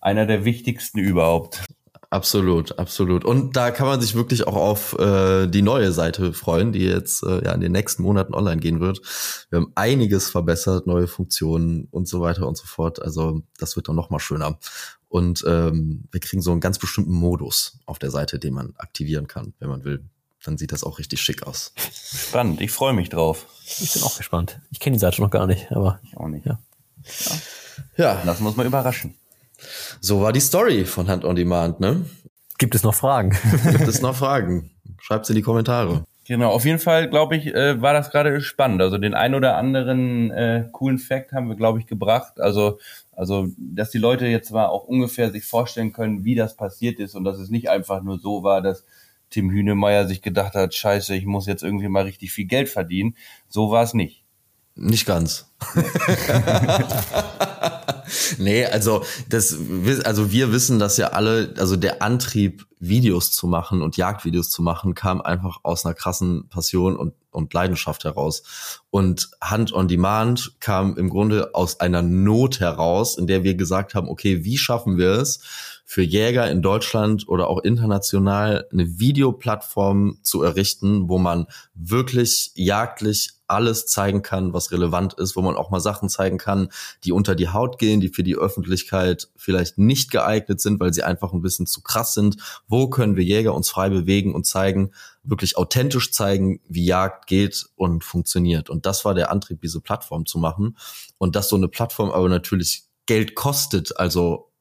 einer der wichtigsten überhaupt. Absolut, absolut. Und da kann man sich wirklich auch auf äh, die neue Seite freuen, die jetzt äh, ja in den nächsten Monaten online gehen wird. Wir haben einiges verbessert, neue Funktionen und so weiter und so fort. Also das wird dann noch mal schöner. Und ähm, wir kriegen so einen ganz bestimmten Modus auf der Seite, den man aktivieren kann, wenn man will. Dann sieht das auch richtig schick aus. Spannend, ich freue mich drauf. Ich bin auch gespannt. Ich kenne die Seite noch gar nicht, aber ich auch nicht. Ja. ja. ja. Lassen wir uns mal überraschen. So war die Story von Hand on Demand, ne? Gibt es noch Fragen? Gibt es noch Fragen? Schreibt's in die Kommentare. Genau, auf jeden Fall, glaube ich, äh, war das gerade spannend. Also den ein oder anderen äh, coolen Fact haben wir, glaube ich, gebracht. Also, also, dass die Leute jetzt mal auch ungefähr sich vorstellen können, wie das passiert ist und dass es nicht einfach nur so war, dass Tim Hünemeyer sich gedacht hat, scheiße, ich muss jetzt irgendwie mal richtig viel Geld verdienen. So war es nicht. Nicht ganz. nee, also das, also wir wissen das ja alle, also der Antrieb, Videos zu machen und Jagdvideos zu machen, kam einfach aus einer krassen Passion und, und Leidenschaft heraus. Und Hand on Demand kam im Grunde aus einer Not heraus, in der wir gesagt haben, okay, wie schaffen wir es, für Jäger in Deutschland oder auch international eine Videoplattform zu errichten, wo man wirklich jagdlich alles zeigen kann, was relevant ist, wo man auch mal Sachen zeigen kann, die unter die Haut gehen, die für die Öffentlichkeit vielleicht nicht geeignet sind, weil sie einfach ein bisschen zu krass sind. Wo können wir Jäger uns frei bewegen und zeigen, wirklich authentisch zeigen, wie Jagd geht und funktioniert. Und das war der Antrieb, diese Plattform zu machen. Und dass so eine Plattform aber natürlich Geld kostet, also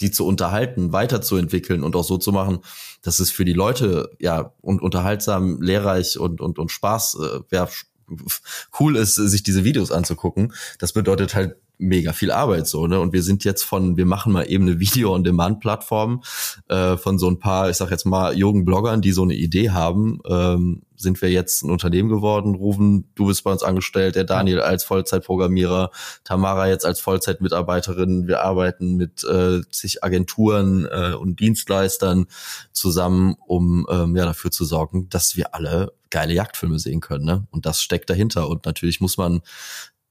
die zu unterhalten, weiterzuentwickeln und auch so zu machen, dass es für die Leute ja und unterhaltsam, lehrreich und und und Spaß äh, ja, cool ist, sich diese Videos anzugucken. Das bedeutet halt mega viel Arbeit so, ne? Und wir sind jetzt von, wir machen mal eben eine Video-on-Demand-Plattform äh, von so ein paar, ich sag jetzt mal, jungen Bloggern, die so eine Idee haben, ähm, sind wir jetzt ein Unternehmen geworden. Rufen, du bist bei uns angestellt, der Daniel als Vollzeitprogrammierer, Tamara jetzt als Vollzeitmitarbeiterin. Wir arbeiten mit äh, zig Agenturen äh, und Dienstleistern zusammen, um ähm, ja dafür zu sorgen, dass wir alle geile Jagdfilme sehen können. Ne? Und das steckt dahinter. Und natürlich muss man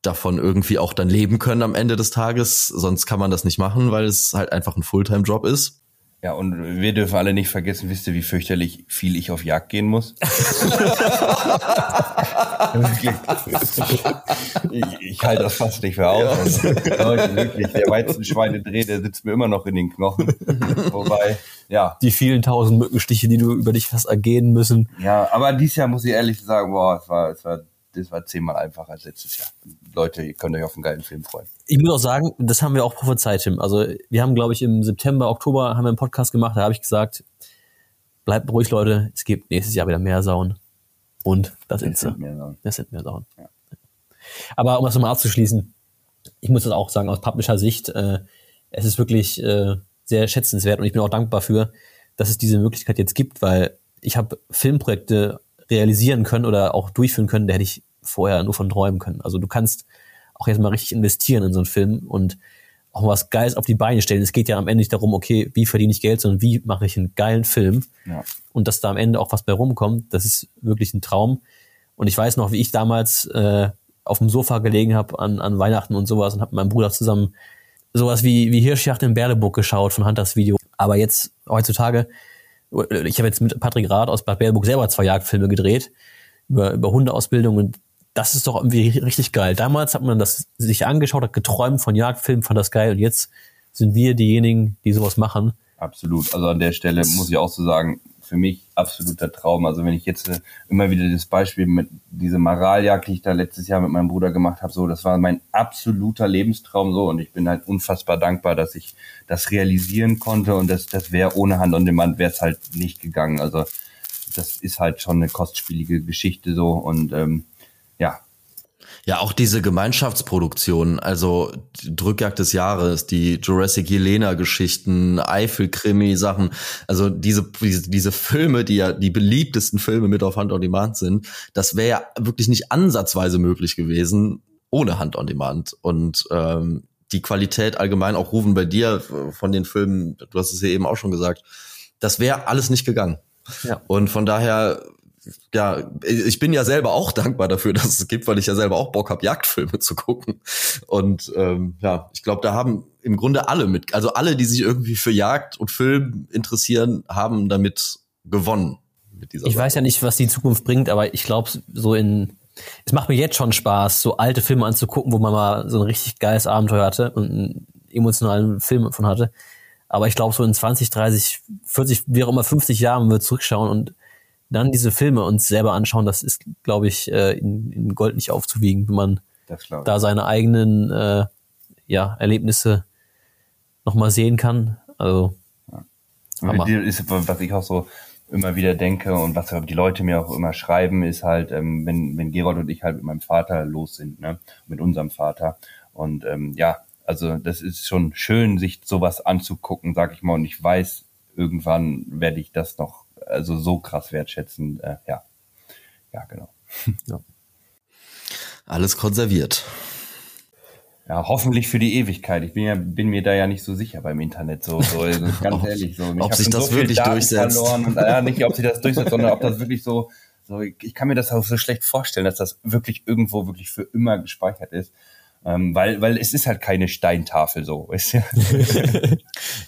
davon irgendwie auch dann leben können am Ende des Tages. Sonst kann man das nicht machen, weil es halt einfach ein Fulltime-Job ist. Ja, und wir dürfen alle nicht vergessen, wisst ihr, wie fürchterlich viel ich auf Jagd gehen muss? ich, ich halte das fast nicht mehr aus. Ja. Leute, wirklich, der Weizenschweinedreh, der sitzt mir immer noch in den Knochen. Wobei, ja. Die vielen tausend Mückenstiche, die du über dich hast ergehen müssen. Ja, aber dieses Jahr muss ich ehrlich sagen, boah, es war, es war das war zehnmal einfacher als letztes Jahr. Leute, ihr könnt euch auf einen geilen Film freuen. Ich muss auch sagen, das haben wir auch prophezeit, Tim. Also wir haben, glaube ich, im September, Oktober haben wir einen Podcast gemacht, da habe ich gesagt, bleibt ruhig, Leute, es gibt nächstes Jahr wieder mehr Sauen. Und das sind sie. Das sind mehr Sauen. Ja. Aber um das nochmal abzuschließen, ich muss das auch sagen, aus Publisher Sicht, äh, es ist wirklich äh, sehr schätzenswert und ich bin auch dankbar für, dass es diese Möglichkeit jetzt gibt, weil ich habe Filmprojekte realisieren können oder auch durchführen können, der hätte ich vorher nur von träumen können. Also du kannst auch jetzt mal richtig investieren in so einen Film und auch was Geiles auf die Beine stellen. Es geht ja am Ende nicht darum, okay, wie verdiene ich Geld, sondern wie mache ich einen geilen Film. Ja. Und dass da am Ende auch was bei rumkommt, das ist wirklich ein Traum. Und ich weiß noch, wie ich damals äh, auf dem Sofa gelegen habe an, an Weihnachten und sowas und habe mit meinem Bruder zusammen sowas wie, wie Hirschjacht in Berleburg geschaut von Hunters Video. Aber jetzt, heutzutage, ich habe jetzt mit Patrick Rath aus Bad Berleburg selber zwei Jagdfilme gedreht über, über Hundeausbildung und das ist doch irgendwie richtig geil. Damals hat man das sich angeschaut, hat geträumt von Jagdfilmen, fand das geil und jetzt sind wir diejenigen, die sowas machen. Absolut. Also an der Stelle muss ich auch so sagen, für mich absoluter Traum. Also wenn ich jetzt äh, immer wieder das Beispiel mit diese Maraljagd, die ich da letztes Jahr mit meinem Bruder gemacht habe, so, das war mein absoluter Lebenstraum so und ich bin halt unfassbar dankbar, dass ich das realisieren konnte und das, das wäre ohne Hand on Demand wäre es halt nicht gegangen. Also das ist halt schon eine kostspielige Geschichte so und ähm, ja, ja, auch diese Gemeinschaftsproduktion, also Drückjagd des Jahres, die Jurassic Jelena-Geschichten, Eifel-Krimi-Sachen, also diese, diese, diese Filme, die ja die beliebtesten Filme mit auf Hand on Demand sind, das wäre ja wirklich nicht ansatzweise möglich gewesen ohne Hand on Demand. Und ähm, die Qualität allgemein, auch Rufen bei dir von den Filmen, du hast es ja eben auch schon gesagt, das wäre alles nicht gegangen. Ja. Und von daher ja, ich bin ja selber auch dankbar dafür, dass es gibt, weil ich ja selber auch Bock habe, Jagdfilme zu gucken. Und ähm, ja, ich glaube, da haben im Grunde alle mit, also alle, die sich irgendwie für Jagd und Film interessieren, haben damit gewonnen. Mit dieser ich Sache. weiß ja nicht, was die Zukunft bringt, aber ich glaube, so in es macht mir jetzt schon Spaß, so alte Filme anzugucken, wo man mal so ein richtig geiles Abenteuer hatte und einen emotionalen Film davon hatte. Aber ich glaube, so in 20, 30, 40, wie auch immer 50 Jahren wird zurückschauen und dann diese Filme uns selber anschauen, das ist, glaube ich, äh, in, in Gold nicht aufzuwiegen, wenn man da seine eigenen äh, ja, Erlebnisse nochmal sehen kann. Also ja. ist, was ich auch so immer wieder denke und was die Leute mir auch immer schreiben, ist halt, ähm, wenn, wenn Gerold und ich halt mit meinem Vater los sind, ne? mit unserem Vater. Und ähm, ja, also das ist schon schön, sich sowas anzugucken, sag ich mal. Und ich weiß, irgendwann werde ich das noch also so krass wertschätzen. Äh, ja, ja, genau. Ja. Alles konserviert. Ja, hoffentlich für die Ewigkeit. Ich bin ja bin mir da ja nicht so sicher beim Internet so, so also ganz ehrlich so. Ich ob sich das so wirklich Daten durchsetzt? Verloren ja, nicht ob sich das durchsetzt, sondern ob das wirklich so so ich kann mir das auch so schlecht vorstellen, dass das wirklich irgendwo wirklich für immer gespeichert ist. Ähm, weil, weil es ist halt keine Steintafel so. Weißt du?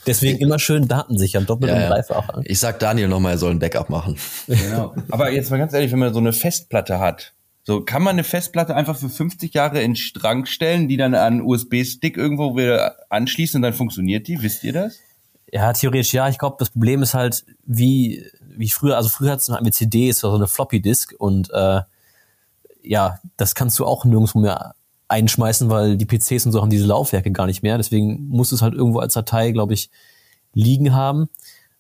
Deswegen immer schön Daten sichern, doppelt ja, und dreifach. Ich sag Daniel nochmal, er soll ein Backup machen. Genau. Aber jetzt mal ganz ehrlich, wenn man so eine Festplatte hat, so kann man eine Festplatte einfach für 50 Jahre in Strang stellen, die dann an USB-Stick irgendwo wieder anschließen und dann funktioniert die. Wisst ihr das? Ja, theoretisch ja. Ich glaube, das Problem ist halt, wie, wie früher, also früher hatten wir CDs oder so eine Floppy-Disk und äh, ja, das kannst du auch nirgendwo mehr einschmeißen, weil die PCs und so haben diese Laufwerke gar nicht mehr. Deswegen muss es halt irgendwo als Datei, glaube ich, liegen haben.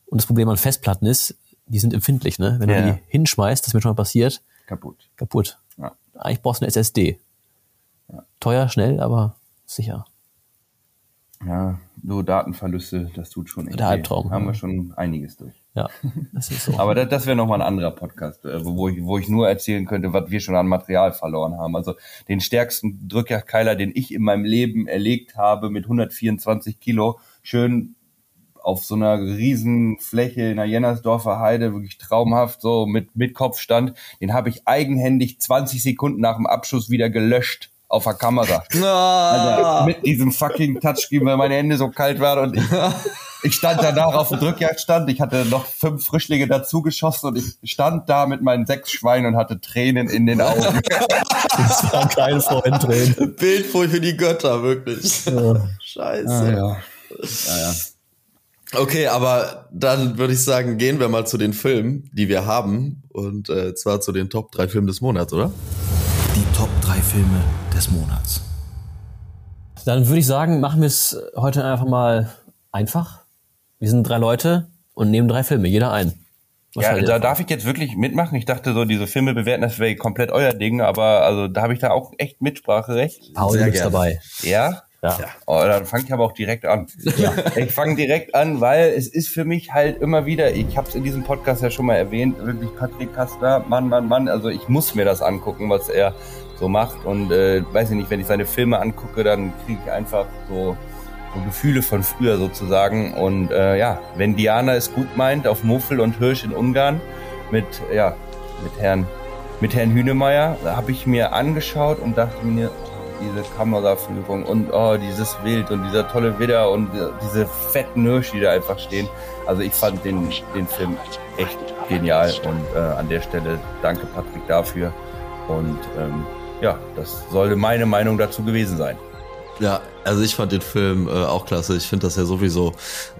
Und das Problem an Festplatten ist, die sind empfindlich, ne? Wenn ja. du die hinschmeißt, das ist mir schon mal passiert. Kaputt. Kaputt. Ja. Eigentlich brauchst du eine SSD. Ja. Teuer, schnell, aber sicher. Ja, so Datenverluste, das tut schon echt Der. Albtraum, Haben wir schon einiges durch. Ja, das ist so. Aber das, das wäre nochmal ein anderer Podcast, äh, wo ich, wo ich nur erzählen könnte, was wir schon an Material verloren haben. Also den stärksten Drückerkeiler, den ich in meinem Leben erlegt habe, mit 124 Kilo, schön auf so einer riesen Fläche in der Jennersdorfer Heide, wirklich traumhaft, so mit, mit Kopfstand, den habe ich eigenhändig 20 Sekunden nach dem Abschuss wieder gelöscht auf der Kamera. Also mit diesem fucking Touchscreen, weil meine Hände so kalt waren und ich, ich stand danach auf dem Drückjagdstand. Ich hatte noch fünf Frischlinge dazu geschossen und ich stand da mit meinen sechs Schweinen und hatte Tränen in den Augen. Das war ein kleines Freundtränen. Bildfurcht für die Götter, wirklich. Scheiße. ja. Ja, ja. Okay, aber dann würde ich sagen, gehen wir mal zu den Filmen, die wir haben. Und äh, zwar zu den Top 3 Filmen des Monats, oder? Die Top 3 Filme des Monats. Dann würde ich sagen, machen wir es heute einfach mal einfach. Wir sind drei Leute und nehmen drei Filme, jeder ein. Was Ja, da davon? darf ich jetzt wirklich mitmachen. Ich dachte so, diese Filme bewerten, das wäre komplett euer Ding, aber also da habe ich da auch echt Mitspracherecht. Paul ist dabei. Ja? Ja. Oh, dann fange ich aber auch direkt an. Ich fange direkt an, weil es ist für mich halt immer wieder, ich habe es in diesem Podcast ja schon mal erwähnt, wirklich Patrick Kastner, Mann, Mann, Mann, also ich muss mir das angucken, was er so macht. Und äh, weiß ich nicht, wenn ich seine Filme angucke, dann kriege ich einfach so, so Gefühle von früher sozusagen. Und äh, ja, wenn Diana es gut meint, auf Muffel und Hirsch in Ungarn mit, ja, mit Herrn, mit Herrn Hünemeyer, habe ich mir angeschaut und dachte mir, diese Kameraführung und oh, dieses Wild und dieser tolle Widder und diese fetten Hirsche, die da einfach stehen. Also ich fand den, den Film echt genial und äh, an der Stelle danke Patrick dafür. Und ähm, ja, das sollte meine Meinung dazu gewesen sein. Ja, also ich fand den Film äh, auch klasse. Ich finde das ja sowieso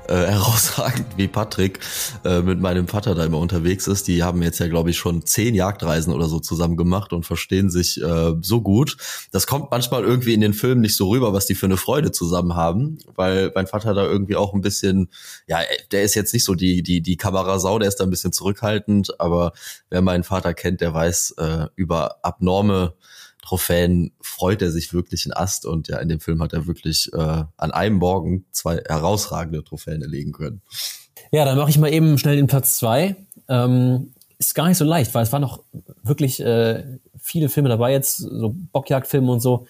äh, herausragend, wie Patrick äh, mit meinem Vater da immer unterwegs ist. Die haben jetzt ja, glaube ich, schon zehn Jagdreisen oder so zusammen gemacht und verstehen sich äh, so gut. Das kommt manchmal irgendwie in den Filmen nicht so rüber, was die für eine Freude zusammen haben, weil mein Vater da irgendwie auch ein bisschen, ja, der ist jetzt nicht so die die die Kamerasau, der ist da ein bisschen zurückhaltend, aber wer meinen Vater kennt, der weiß äh, über abnorme Trophäen freut er sich wirklich in Ast und ja, in dem Film hat er wirklich äh, an einem Morgen zwei herausragende Trophäen erlegen können. Ja, dann mache ich mal eben schnell den Platz zwei. Ähm, ist gar nicht so leicht, weil es waren noch wirklich äh, viele Filme dabei jetzt, so Bockjagdfilme und so,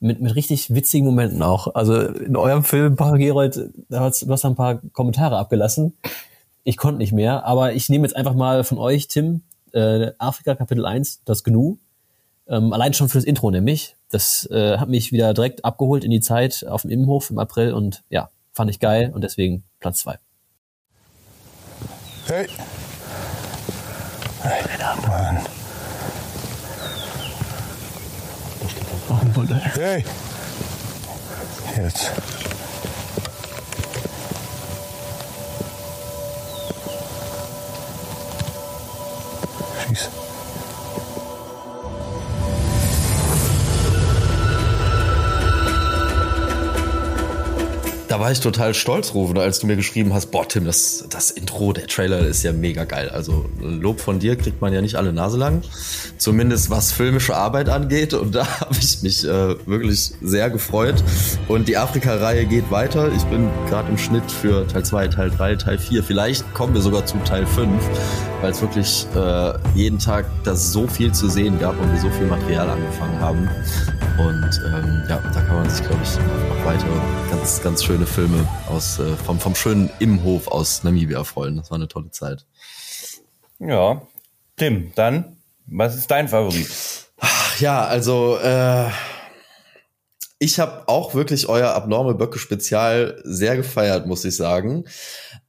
mit, mit richtig witzigen Momenten auch. Also in eurem Film, Paul Gerold, da hast, du hast ein paar Kommentare abgelassen. Ich konnte nicht mehr, aber ich nehme jetzt einfach mal von euch, Tim, äh, Afrika Kapitel 1, das Gnu. Ähm, allein schon für das Intro nämlich. Das äh, hat mich wieder direkt abgeholt in die Zeit auf dem Immenhof im April und ja, fand ich geil und deswegen Platz zwei. Hey. Hey, Mann. Hey. Jetzt. Schieß. Da war ich total stolz, Rufen, als du mir geschrieben hast, boah, Tim, das, das Intro, der Trailer ist ja mega geil. Also Lob von dir kriegt man ja nicht alle Nase lang. Zumindest was filmische Arbeit angeht. Und da habe ich mich äh, wirklich sehr gefreut. Und die Afrika-Reihe geht weiter. Ich bin gerade im Schnitt für Teil 2, Teil 3, Teil 4. Vielleicht kommen wir sogar zu Teil 5, weil es wirklich äh, jeden Tag da so viel zu sehen gab und wir so viel Material angefangen haben. Und ähm, ja, da kann man sich, glaube ich, noch weiter ganz, ganz schöne Filme aus äh, vom, vom schönen Imhof aus Namibia freuen. Das war eine tolle Zeit. Ja. Tim, dann, was ist dein Favorit? Ja, also äh, ich habe auch wirklich euer abnorme Böcke Spezial sehr gefeiert, muss ich sagen.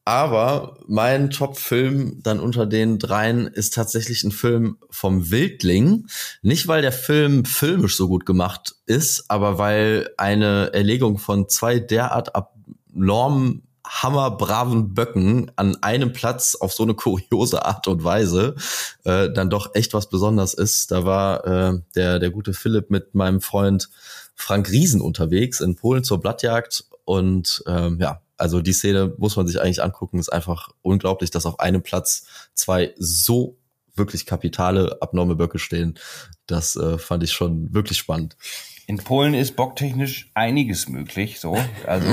Aber mein Top-Film dann unter den dreien ist tatsächlich ein Film vom Wildling. Nicht, weil der Film filmisch so gut gemacht ist, aber weil eine Erlegung von zwei derart abnormen hammerbraven Böcken an einem Platz auf so eine kuriose Art und Weise äh, dann doch echt was Besonderes ist. Da war äh, der, der gute Philipp mit meinem Freund Frank Riesen unterwegs in Polen zur Blattjagd und ähm, ja, also die Szene muss man sich eigentlich angucken, ist einfach unglaublich, dass auf einem Platz zwei so wirklich kapitale abnorme Böcke stehen. Das äh, fand ich schon wirklich spannend. In Polen ist bocktechnisch einiges möglich, so. Also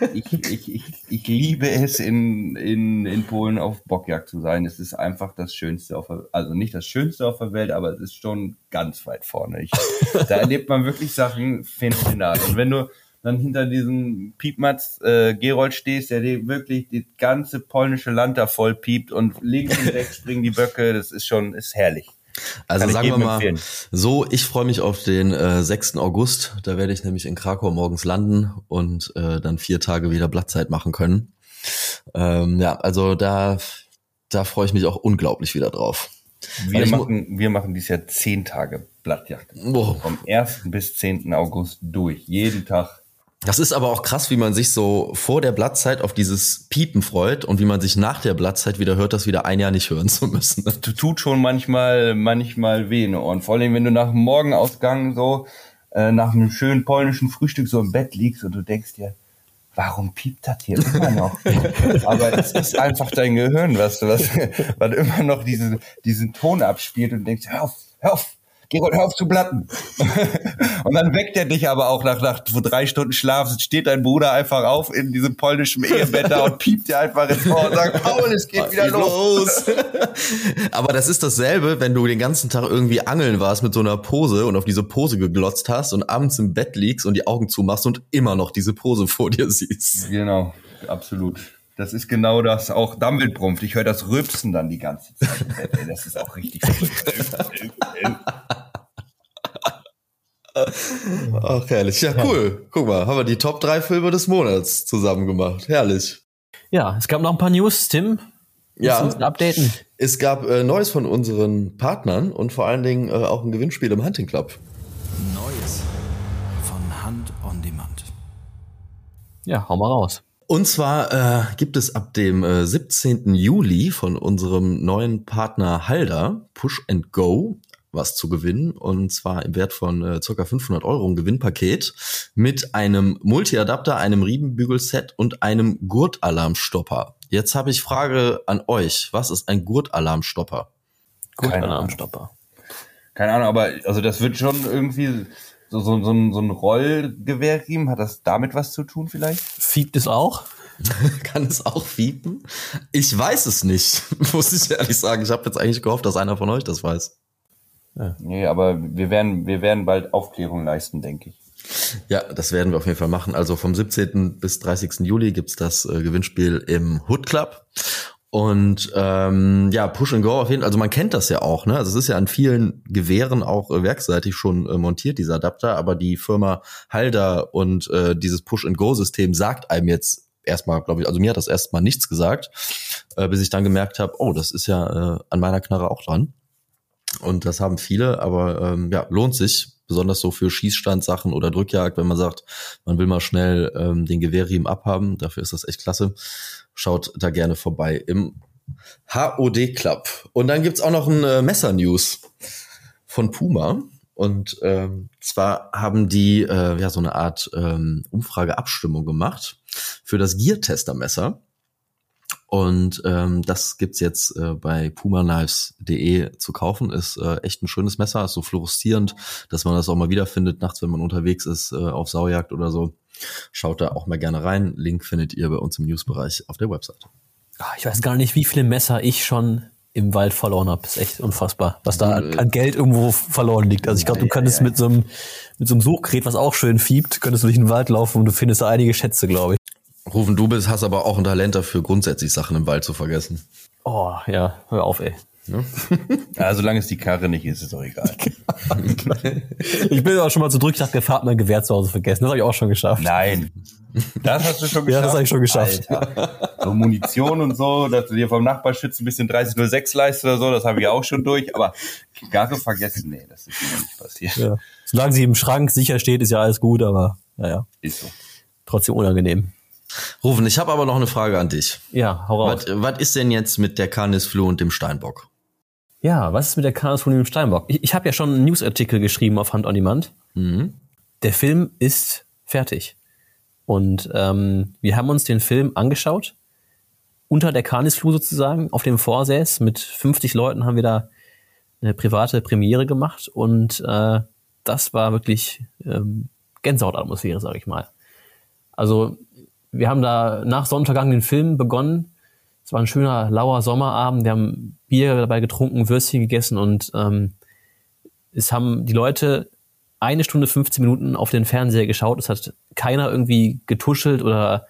ich, ich, ich, ich liebe es, in, in, in Polen auf Bockjagd zu sein. Es ist einfach das Schönste auf der, also nicht das Schönste auf der Welt, aber es ist schon ganz weit vorne. Ich, da erlebt man wirklich Sachen phänomenal. Und wenn du dann hinter diesem Piepmatz äh, Gerold stehst, der dir wirklich das ganze polnische Land da voll piept und links und rechts springen die Böcke, das ist schon, ist herrlich. Also Kann sagen wir mal empfehlen. so, ich freue mich auf den äh, 6. August. Da werde ich nämlich in Krakau morgens landen und äh, dann vier Tage wieder Blattzeit machen können. Ähm, ja, also da, da freue ich mich auch unglaublich wieder drauf. Wir machen, wir machen dieses Jahr zehn Tage Blattjagd. Boah. Vom 1. bis 10. August durch. Jeden Tag. Das ist aber auch krass, wie man sich so vor der Blattzeit auf dieses Piepen freut und wie man sich nach der Blattzeit wieder hört, das wieder ein Jahr nicht hören zu müssen. Tu- Tut schon manchmal, manchmal weh in den Ohren. Vor allem, wenn du nach dem Morgenausgang so, äh, nach einem schönen polnischen Frühstück so im Bett liegst und du denkst dir, warum piept das hier immer noch? Aber es ist einfach dein Gehirn, was, was, was immer noch diesen, diesen Ton abspielt und denkst, hör auf, hör auf, Gerold, hör auf zu blatten. und dann weckt er dich aber auch nach, nach drei Stunden Schlaf, steht dein Bruder einfach auf in diesem polnischen Ehebett da und piept dir einfach ins Ohr und sagt, Paul, es geht wieder los. Aber das ist dasselbe, wenn du den ganzen Tag irgendwie angeln warst mit so einer Pose und auf diese Pose geglotzt hast und abends im Bett liegst und die Augen zumachst und immer noch diese Pose vor dir siehst. Genau, absolut. Das ist genau das. Auch Dumbledore brumpft. Ich höre das Rülpsen dann die ganze Zeit. Das ist auch richtig verrückt. Ach, herrlich. Ja, cool. Guck mal, haben wir die Top 3 Filme des Monats zusammen gemacht. Herrlich. Ja, es gab noch ein paar News, Tim. Ja. Updaten. Es gab äh, Neues von unseren Partnern und vor allen Dingen äh, auch ein Gewinnspiel im Hunting Club. Neues von Hand on Demand. Ja, hau mal raus. Und zwar äh, gibt es ab dem äh, 17. Juli von unserem neuen Partner Halda Push and Go was zu gewinnen und zwar im Wert von äh, ca. 500 Euro ein Gewinnpaket mit einem Multi-Adapter, einem Riemenbügelset und einem Gurtalarmstopper. Jetzt habe ich Frage an euch. Was ist ein Gurtalarmstopper? Gut, Keine Alarmstopper. Keine Ahnung, aber also das wird schon irgendwie so, so, so, ein, so ein Rollgewehrriemen. Hat das damit was zu tun vielleicht? Fiebt es auch? Kann es auch fiepen? Ich weiß es nicht, muss ich ehrlich sagen. Ich habe jetzt eigentlich gehofft, dass einer von euch das weiß. Nee, aber wir werden, wir werden bald Aufklärung leisten, denke ich. Ja, das werden wir auf jeden Fall machen. Also vom 17. bis 30. Juli gibt's das äh, Gewinnspiel im Hood Club. Und ähm, ja, Push and Go auf jeden Fall, also man kennt das ja auch, ne? Also es ist ja an vielen Gewehren auch äh, werkseitig schon äh, montiert, dieser Adapter, aber die Firma Halder und äh, dieses Push and Go-System sagt einem jetzt erstmal, glaube ich, also mir hat das erstmal nichts gesagt, äh, bis ich dann gemerkt habe, oh, das ist ja äh, an meiner Knarre auch dran. Und das haben viele, aber ähm, ja, lohnt sich, besonders so für Schießstandsachen oder Drückjagd, wenn man sagt, man will mal schnell ähm, den Gewehrriemen abhaben. Dafür ist das echt klasse. Schaut da gerne vorbei im HOD Club. Und dann gibt's auch noch ein äh, Messer-News von Puma. Und ähm, zwar haben die äh, ja so eine Art ähm, Umfrage-Abstimmung gemacht für das Gear-Tester-Messer. Und ähm, das gibt's jetzt äh, bei pumaknives.de zu kaufen. Ist äh, echt ein schönes Messer, ist so fluoreszierend, dass man das auch mal wiederfindet, nachts, wenn man unterwegs ist, äh, auf Saujagd oder so. Schaut da auch mal gerne rein. Link findet ihr bei uns im Newsbereich auf der Website. Ah, Ich weiß gar nicht, wie viele Messer ich schon im Wald verloren habe. Ist echt unfassbar, was da an, an Geld irgendwo verloren liegt. Also ich glaube, du könntest mit so einem mit so einem Suchgerät, was auch schön fiebt, könntest du durch den Wald laufen und du findest da einige Schätze, glaube ich. Rufen, du bist, hast aber auch ein Talent dafür, grundsätzlich Sachen im Wald zu vergessen. Oh, ja, hör auf, ey. Ja, solange es die Karre nicht ist, ist doch egal. Ich bin auch schon mal zu drück, ich dachte, Gefahr hat mein Gewehr zu Hause vergessen. Das habe ich auch schon geschafft. Nein. Das hast du schon geschafft. Ja, das hab ich schon geschafft. Alter. So Munition und so, dass du dir vom Nachbarschützen ein bisschen 3006 leistest oder so, das habe ich auch schon durch. Aber Karre vergessen, nee, das ist mir nicht passiert. Ja. Solange sie im Schrank sicher steht, ist ja alles gut, aber naja, Ist so. trotzdem unangenehm. Rufen, ich habe aber noch eine Frage an dich. Ja, hau raus. Was, was ist denn jetzt mit der Canisflu und dem Steinbock? Ja, was ist mit der Kanus von dem Steinbock? Ich, ich habe ja schon einen Newsartikel geschrieben auf Hand on Demand. Mhm. Der Film ist fertig. Und ähm, wir haben uns den Film angeschaut, unter der Canisflu sozusagen, auf dem Vorsäß. Mit 50 Leuten haben wir da eine private Premiere gemacht und äh, das war wirklich ähm, Gänsehautatmosphäre, sage ich mal. Also wir haben da nach Sonnenuntergang den Film begonnen. Es war ein schöner, lauer Sommerabend. Wir haben Bier dabei getrunken, Würstchen gegessen und ähm, es haben die Leute eine Stunde 15 Minuten auf den Fernseher geschaut. Es hat keiner irgendwie getuschelt oder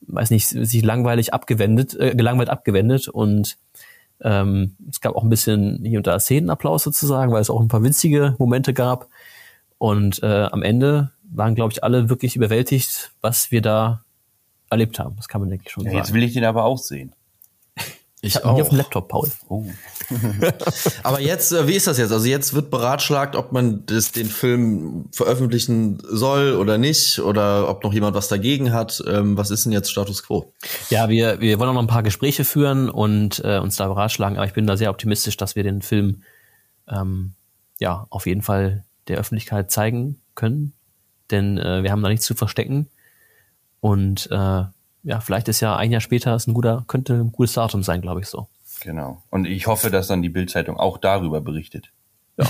weiß nicht, sich langweilig abgewendet, äh, gelangweilt abgewendet und ähm, es gab auch ein bisschen hier und da Szenenapplaus sozusagen, weil es auch ein paar witzige Momente gab. Und äh, am Ende waren, glaube ich, alle wirklich überwältigt, was wir da erlebt haben. Das kann man, denke ich, schon Ja, sagen. jetzt will ich den aber auch sehen. ich habe hier auf dem Laptop, Paul. Oh. Aber jetzt, äh, wie ist das jetzt? Also jetzt wird beratschlagt, ob man das, den Film veröffentlichen soll oder nicht, oder ob noch jemand was dagegen hat. Ähm, was ist denn jetzt Status Quo? Ja, wir, wir wollen auch noch ein paar Gespräche führen und äh, uns da beratschlagen, aber ich bin da sehr optimistisch, dass wir den Film ähm, ja auf jeden Fall der Öffentlichkeit zeigen können, denn äh, wir haben da nichts zu verstecken und äh, ja, vielleicht ist ja ein Jahr später ist ein guter, könnte ein gutes Datum sein, glaube ich so. Genau. Und ich hoffe, dass dann die Bildzeitung auch darüber berichtet.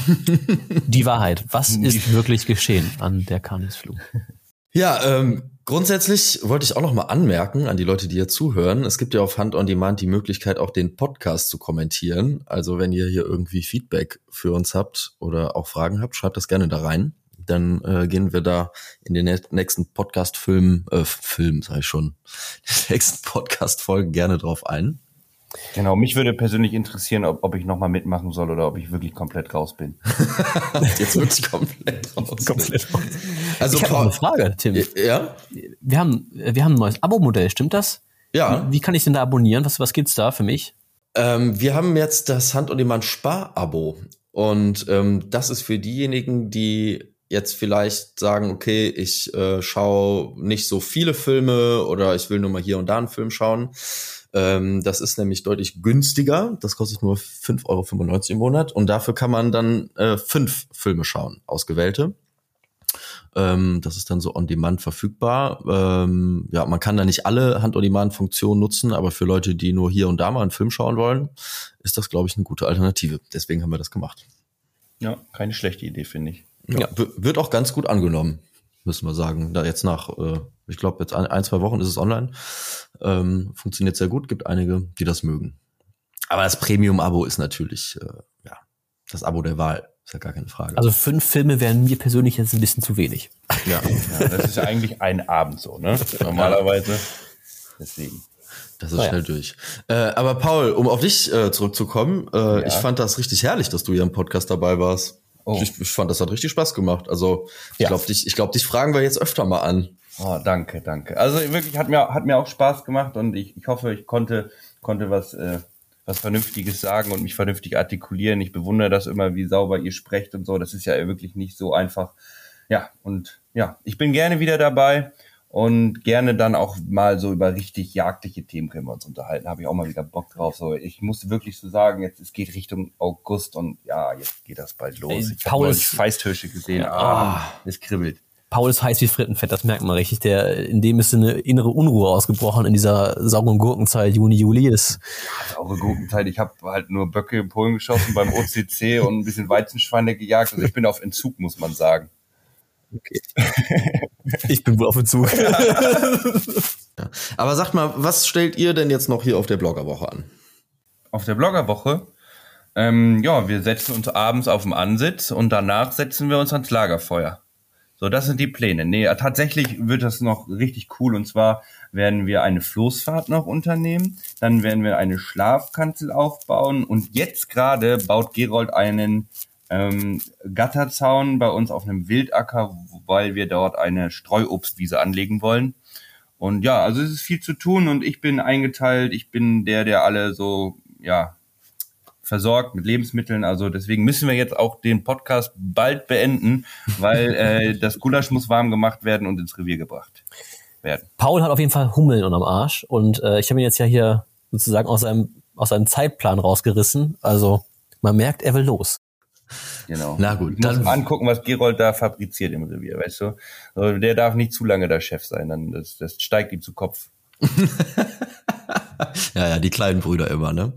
Die Wahrheit, was ist wirklich geschehen an der Kanisflug? Ja, ähm, grundsätzlich wollte ich auch noch mal anmerken an die Leute, die hier zuhören. Es gibt ja auf Hand on Demand die Möglichkeit, auch den Podcast zu kommentieren. Also wenn ihr hier irgendwie Feedback für uns habt oder auch Fragen habt, schreibt das gerne da rein. Dann äh, gehen wir da in den nä- nächsten Podcast-Film, äh, Film, sag ich schon, die nächsten Podcast-Folgen gerne drauf ein. Genau. Mich würde persönlich interessieren, ob, ob ich nochmal mitmachen soll oder ob ich wirklich komplett raus bin. Jetzt wirklich komplett raus. Komplett. Also ich habe eine Frage, Tim. Ja, Wir haben, wir haben ein neues Abo-Modell, stimmt das? ja. Wie kann ich denn da abonnieren? Was, was gibt's da für mich? Ähm, wir haben jetzt das Hand und Demand Spar-Abo. Und ähm, das ist für diejenigen, die jetzt vielleicht sagen, okay, ich äh, schaue nicht so viele Filme oder ich will nur mal hier und da einen Film schauen. Ähm, das ist nämlich deutlich günstiger. Das kostet nur 5,95 Euro im Monat. Und dafür kann man dann äh, fünf Filme schauen, ausgewählte. Ähm, das ist dann so on demand verfügbar. Ähm, ja, man kann da nicht alle Hand-on-Demand-Funktionen nutzen, aber für Leute, die nur hier und da mal einen Film schauen wollen, ist das, glaube ich, eine gute Alternative. Deswegen haben wir das gemacht. Ja, keine schlechte Idee, finde ich. Ja. w- Wird auch ganz gut angenommen, müssen wir sagen. Da jetzt nach, äh, ich glaube, jetzt ein, ein, zwei Wochen ist es online. Ähm, funktioniert sehr gut, gibt einige, die das mögen. Aber das Premium-Abo ist natürlich, äh, ja, das Abo der Wahl. Ist ja gar keine Frage. Also fünf Filme wären mir persönlich jetzt ein bisschen zu wenig. ja. Ja, das ist ja eigentlich ein Abend so, ne? Normalerweise. Deswegen. Das ist Naja. schnell durch. Äh, aber Paul, um auf dich äh, zurückzukommen, äh, Ja. ich fand das richtig herrlich, dass du hier im Podcast dabei warst. Oh. Ich, ich fand, das hat richtig Spaß gemacht. Also ich Ja. glaube, dich, ich glaube, dich fragen wir jetzt öfter mal an. Oh, danke, danke. Also wirklich hat mir hat mir auch Spaß gemacht und ich, ich hoffe, ich konnte konnte was äh, was Vernünftiges sagen und mich vernünftig artikulieren. Ich bewundere das immer, wie sauber ihr sprecht und so. Das ist ja wirklich nicht so einfach. Ja, und ja, ich bin gerne wieder dabei und gerne dann auch mal so über richtig jagdliche Themen können wir uns unterhalten. Habe ich auch mal wieder Bock drauf. So, ich muss wirklich so sagen, jetzt es geht Richtung August und ja, jetzt geht das bald los. Ich habe ist- Feisthirsche gesehen. Ah, es kribbelt. Paul ist heiß wie Frittenfett, das merkt man richtig. Der, in dem ist eine innere Unruhe ausgebrochen in dieser sauren Gurkenzeit Juni, Juli. Das, saure Gurkenzeit. Ich habe halt nur Böcke in Polen geschossen beim OCC und ein bisschen Weizenschweine gejagt. Also ich bin auf Entzug, muss man sagen. ich bin wohl auf dem Zug. Aber sagt mal, was stellt ihr denn jetzt noch hier auf der Bloggerwoche an? Auf der Bloggerwoche, ähm, ja, wir setzen uns abends auf den Ansitz und danach setzen wir uns ans Lagerfeuer. So, das sind die Pläne. Nee, tatsächlich wird das noch richtig cool und zwar werden wir eine Floßfahrt noch unternehmen, dann werden wir eine Schlafkanzel aufbauen und jetzt gerade baut Gerold einen ähm, Gatterzaun bei uns auf einem Wildacker, weil wir dort eine Streuobstwiese anlegen wollen. Und ja, also es ist viel zu tun und ich bin eingeteilt. Ich bin der, der alle so, ja, versorgt mit Lebensmitteln. Also deswegen müssen wir jetzt auch den Podcast bald beenden, weil äh, das Gulasch muss warm gemacht werden und ins Revier gebracht werden. Paul hat auf jeden Fall Hummeln unterm Arsch und äh, ich habe ihn jetzt ja hier sozusagen aus seinem, aus seinem Zeitplan rausgerissen. Also man merkt, er will los. Genau. Na gut, ich muss dann- mal angucken, was Gerold da fabriziert im Revier, weißt du? Also der darf nicht zu lange der Chef sein, dann das, das steigt ihm zu Kopf. Ja, ja, die kleinen Brüder immer, ne?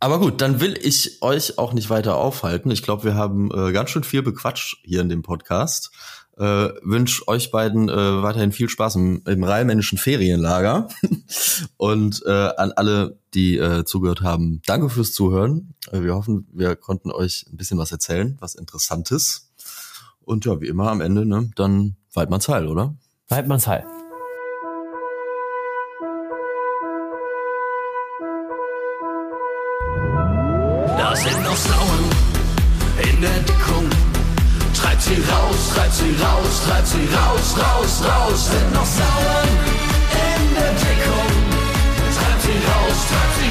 Aber gut, dann will ich euch auch nicht weiter aufhalten. Ich glaube, wir haben äh, ganz schön viel bequatscht hier in dem Podcast. Äh, wünsche euch beiden äh, weiterhin viel Spaß im, im rheinmännischen Ferienlager. Und äh, an alle, die äh, zugehört haben, danke fürs Zuhören. Äh, wir hoffen, wir konnten euch ein bisschen was erzählen, was Interessantes. Und ja, wie immer am Ende, ne, dann Waldmanns Heil, oder? Waldmanns Heil. treib sie raus, treib sie raus, raus, raus. Sind noch Sauern in der Deckung. Treib sie raus, treib sie raus.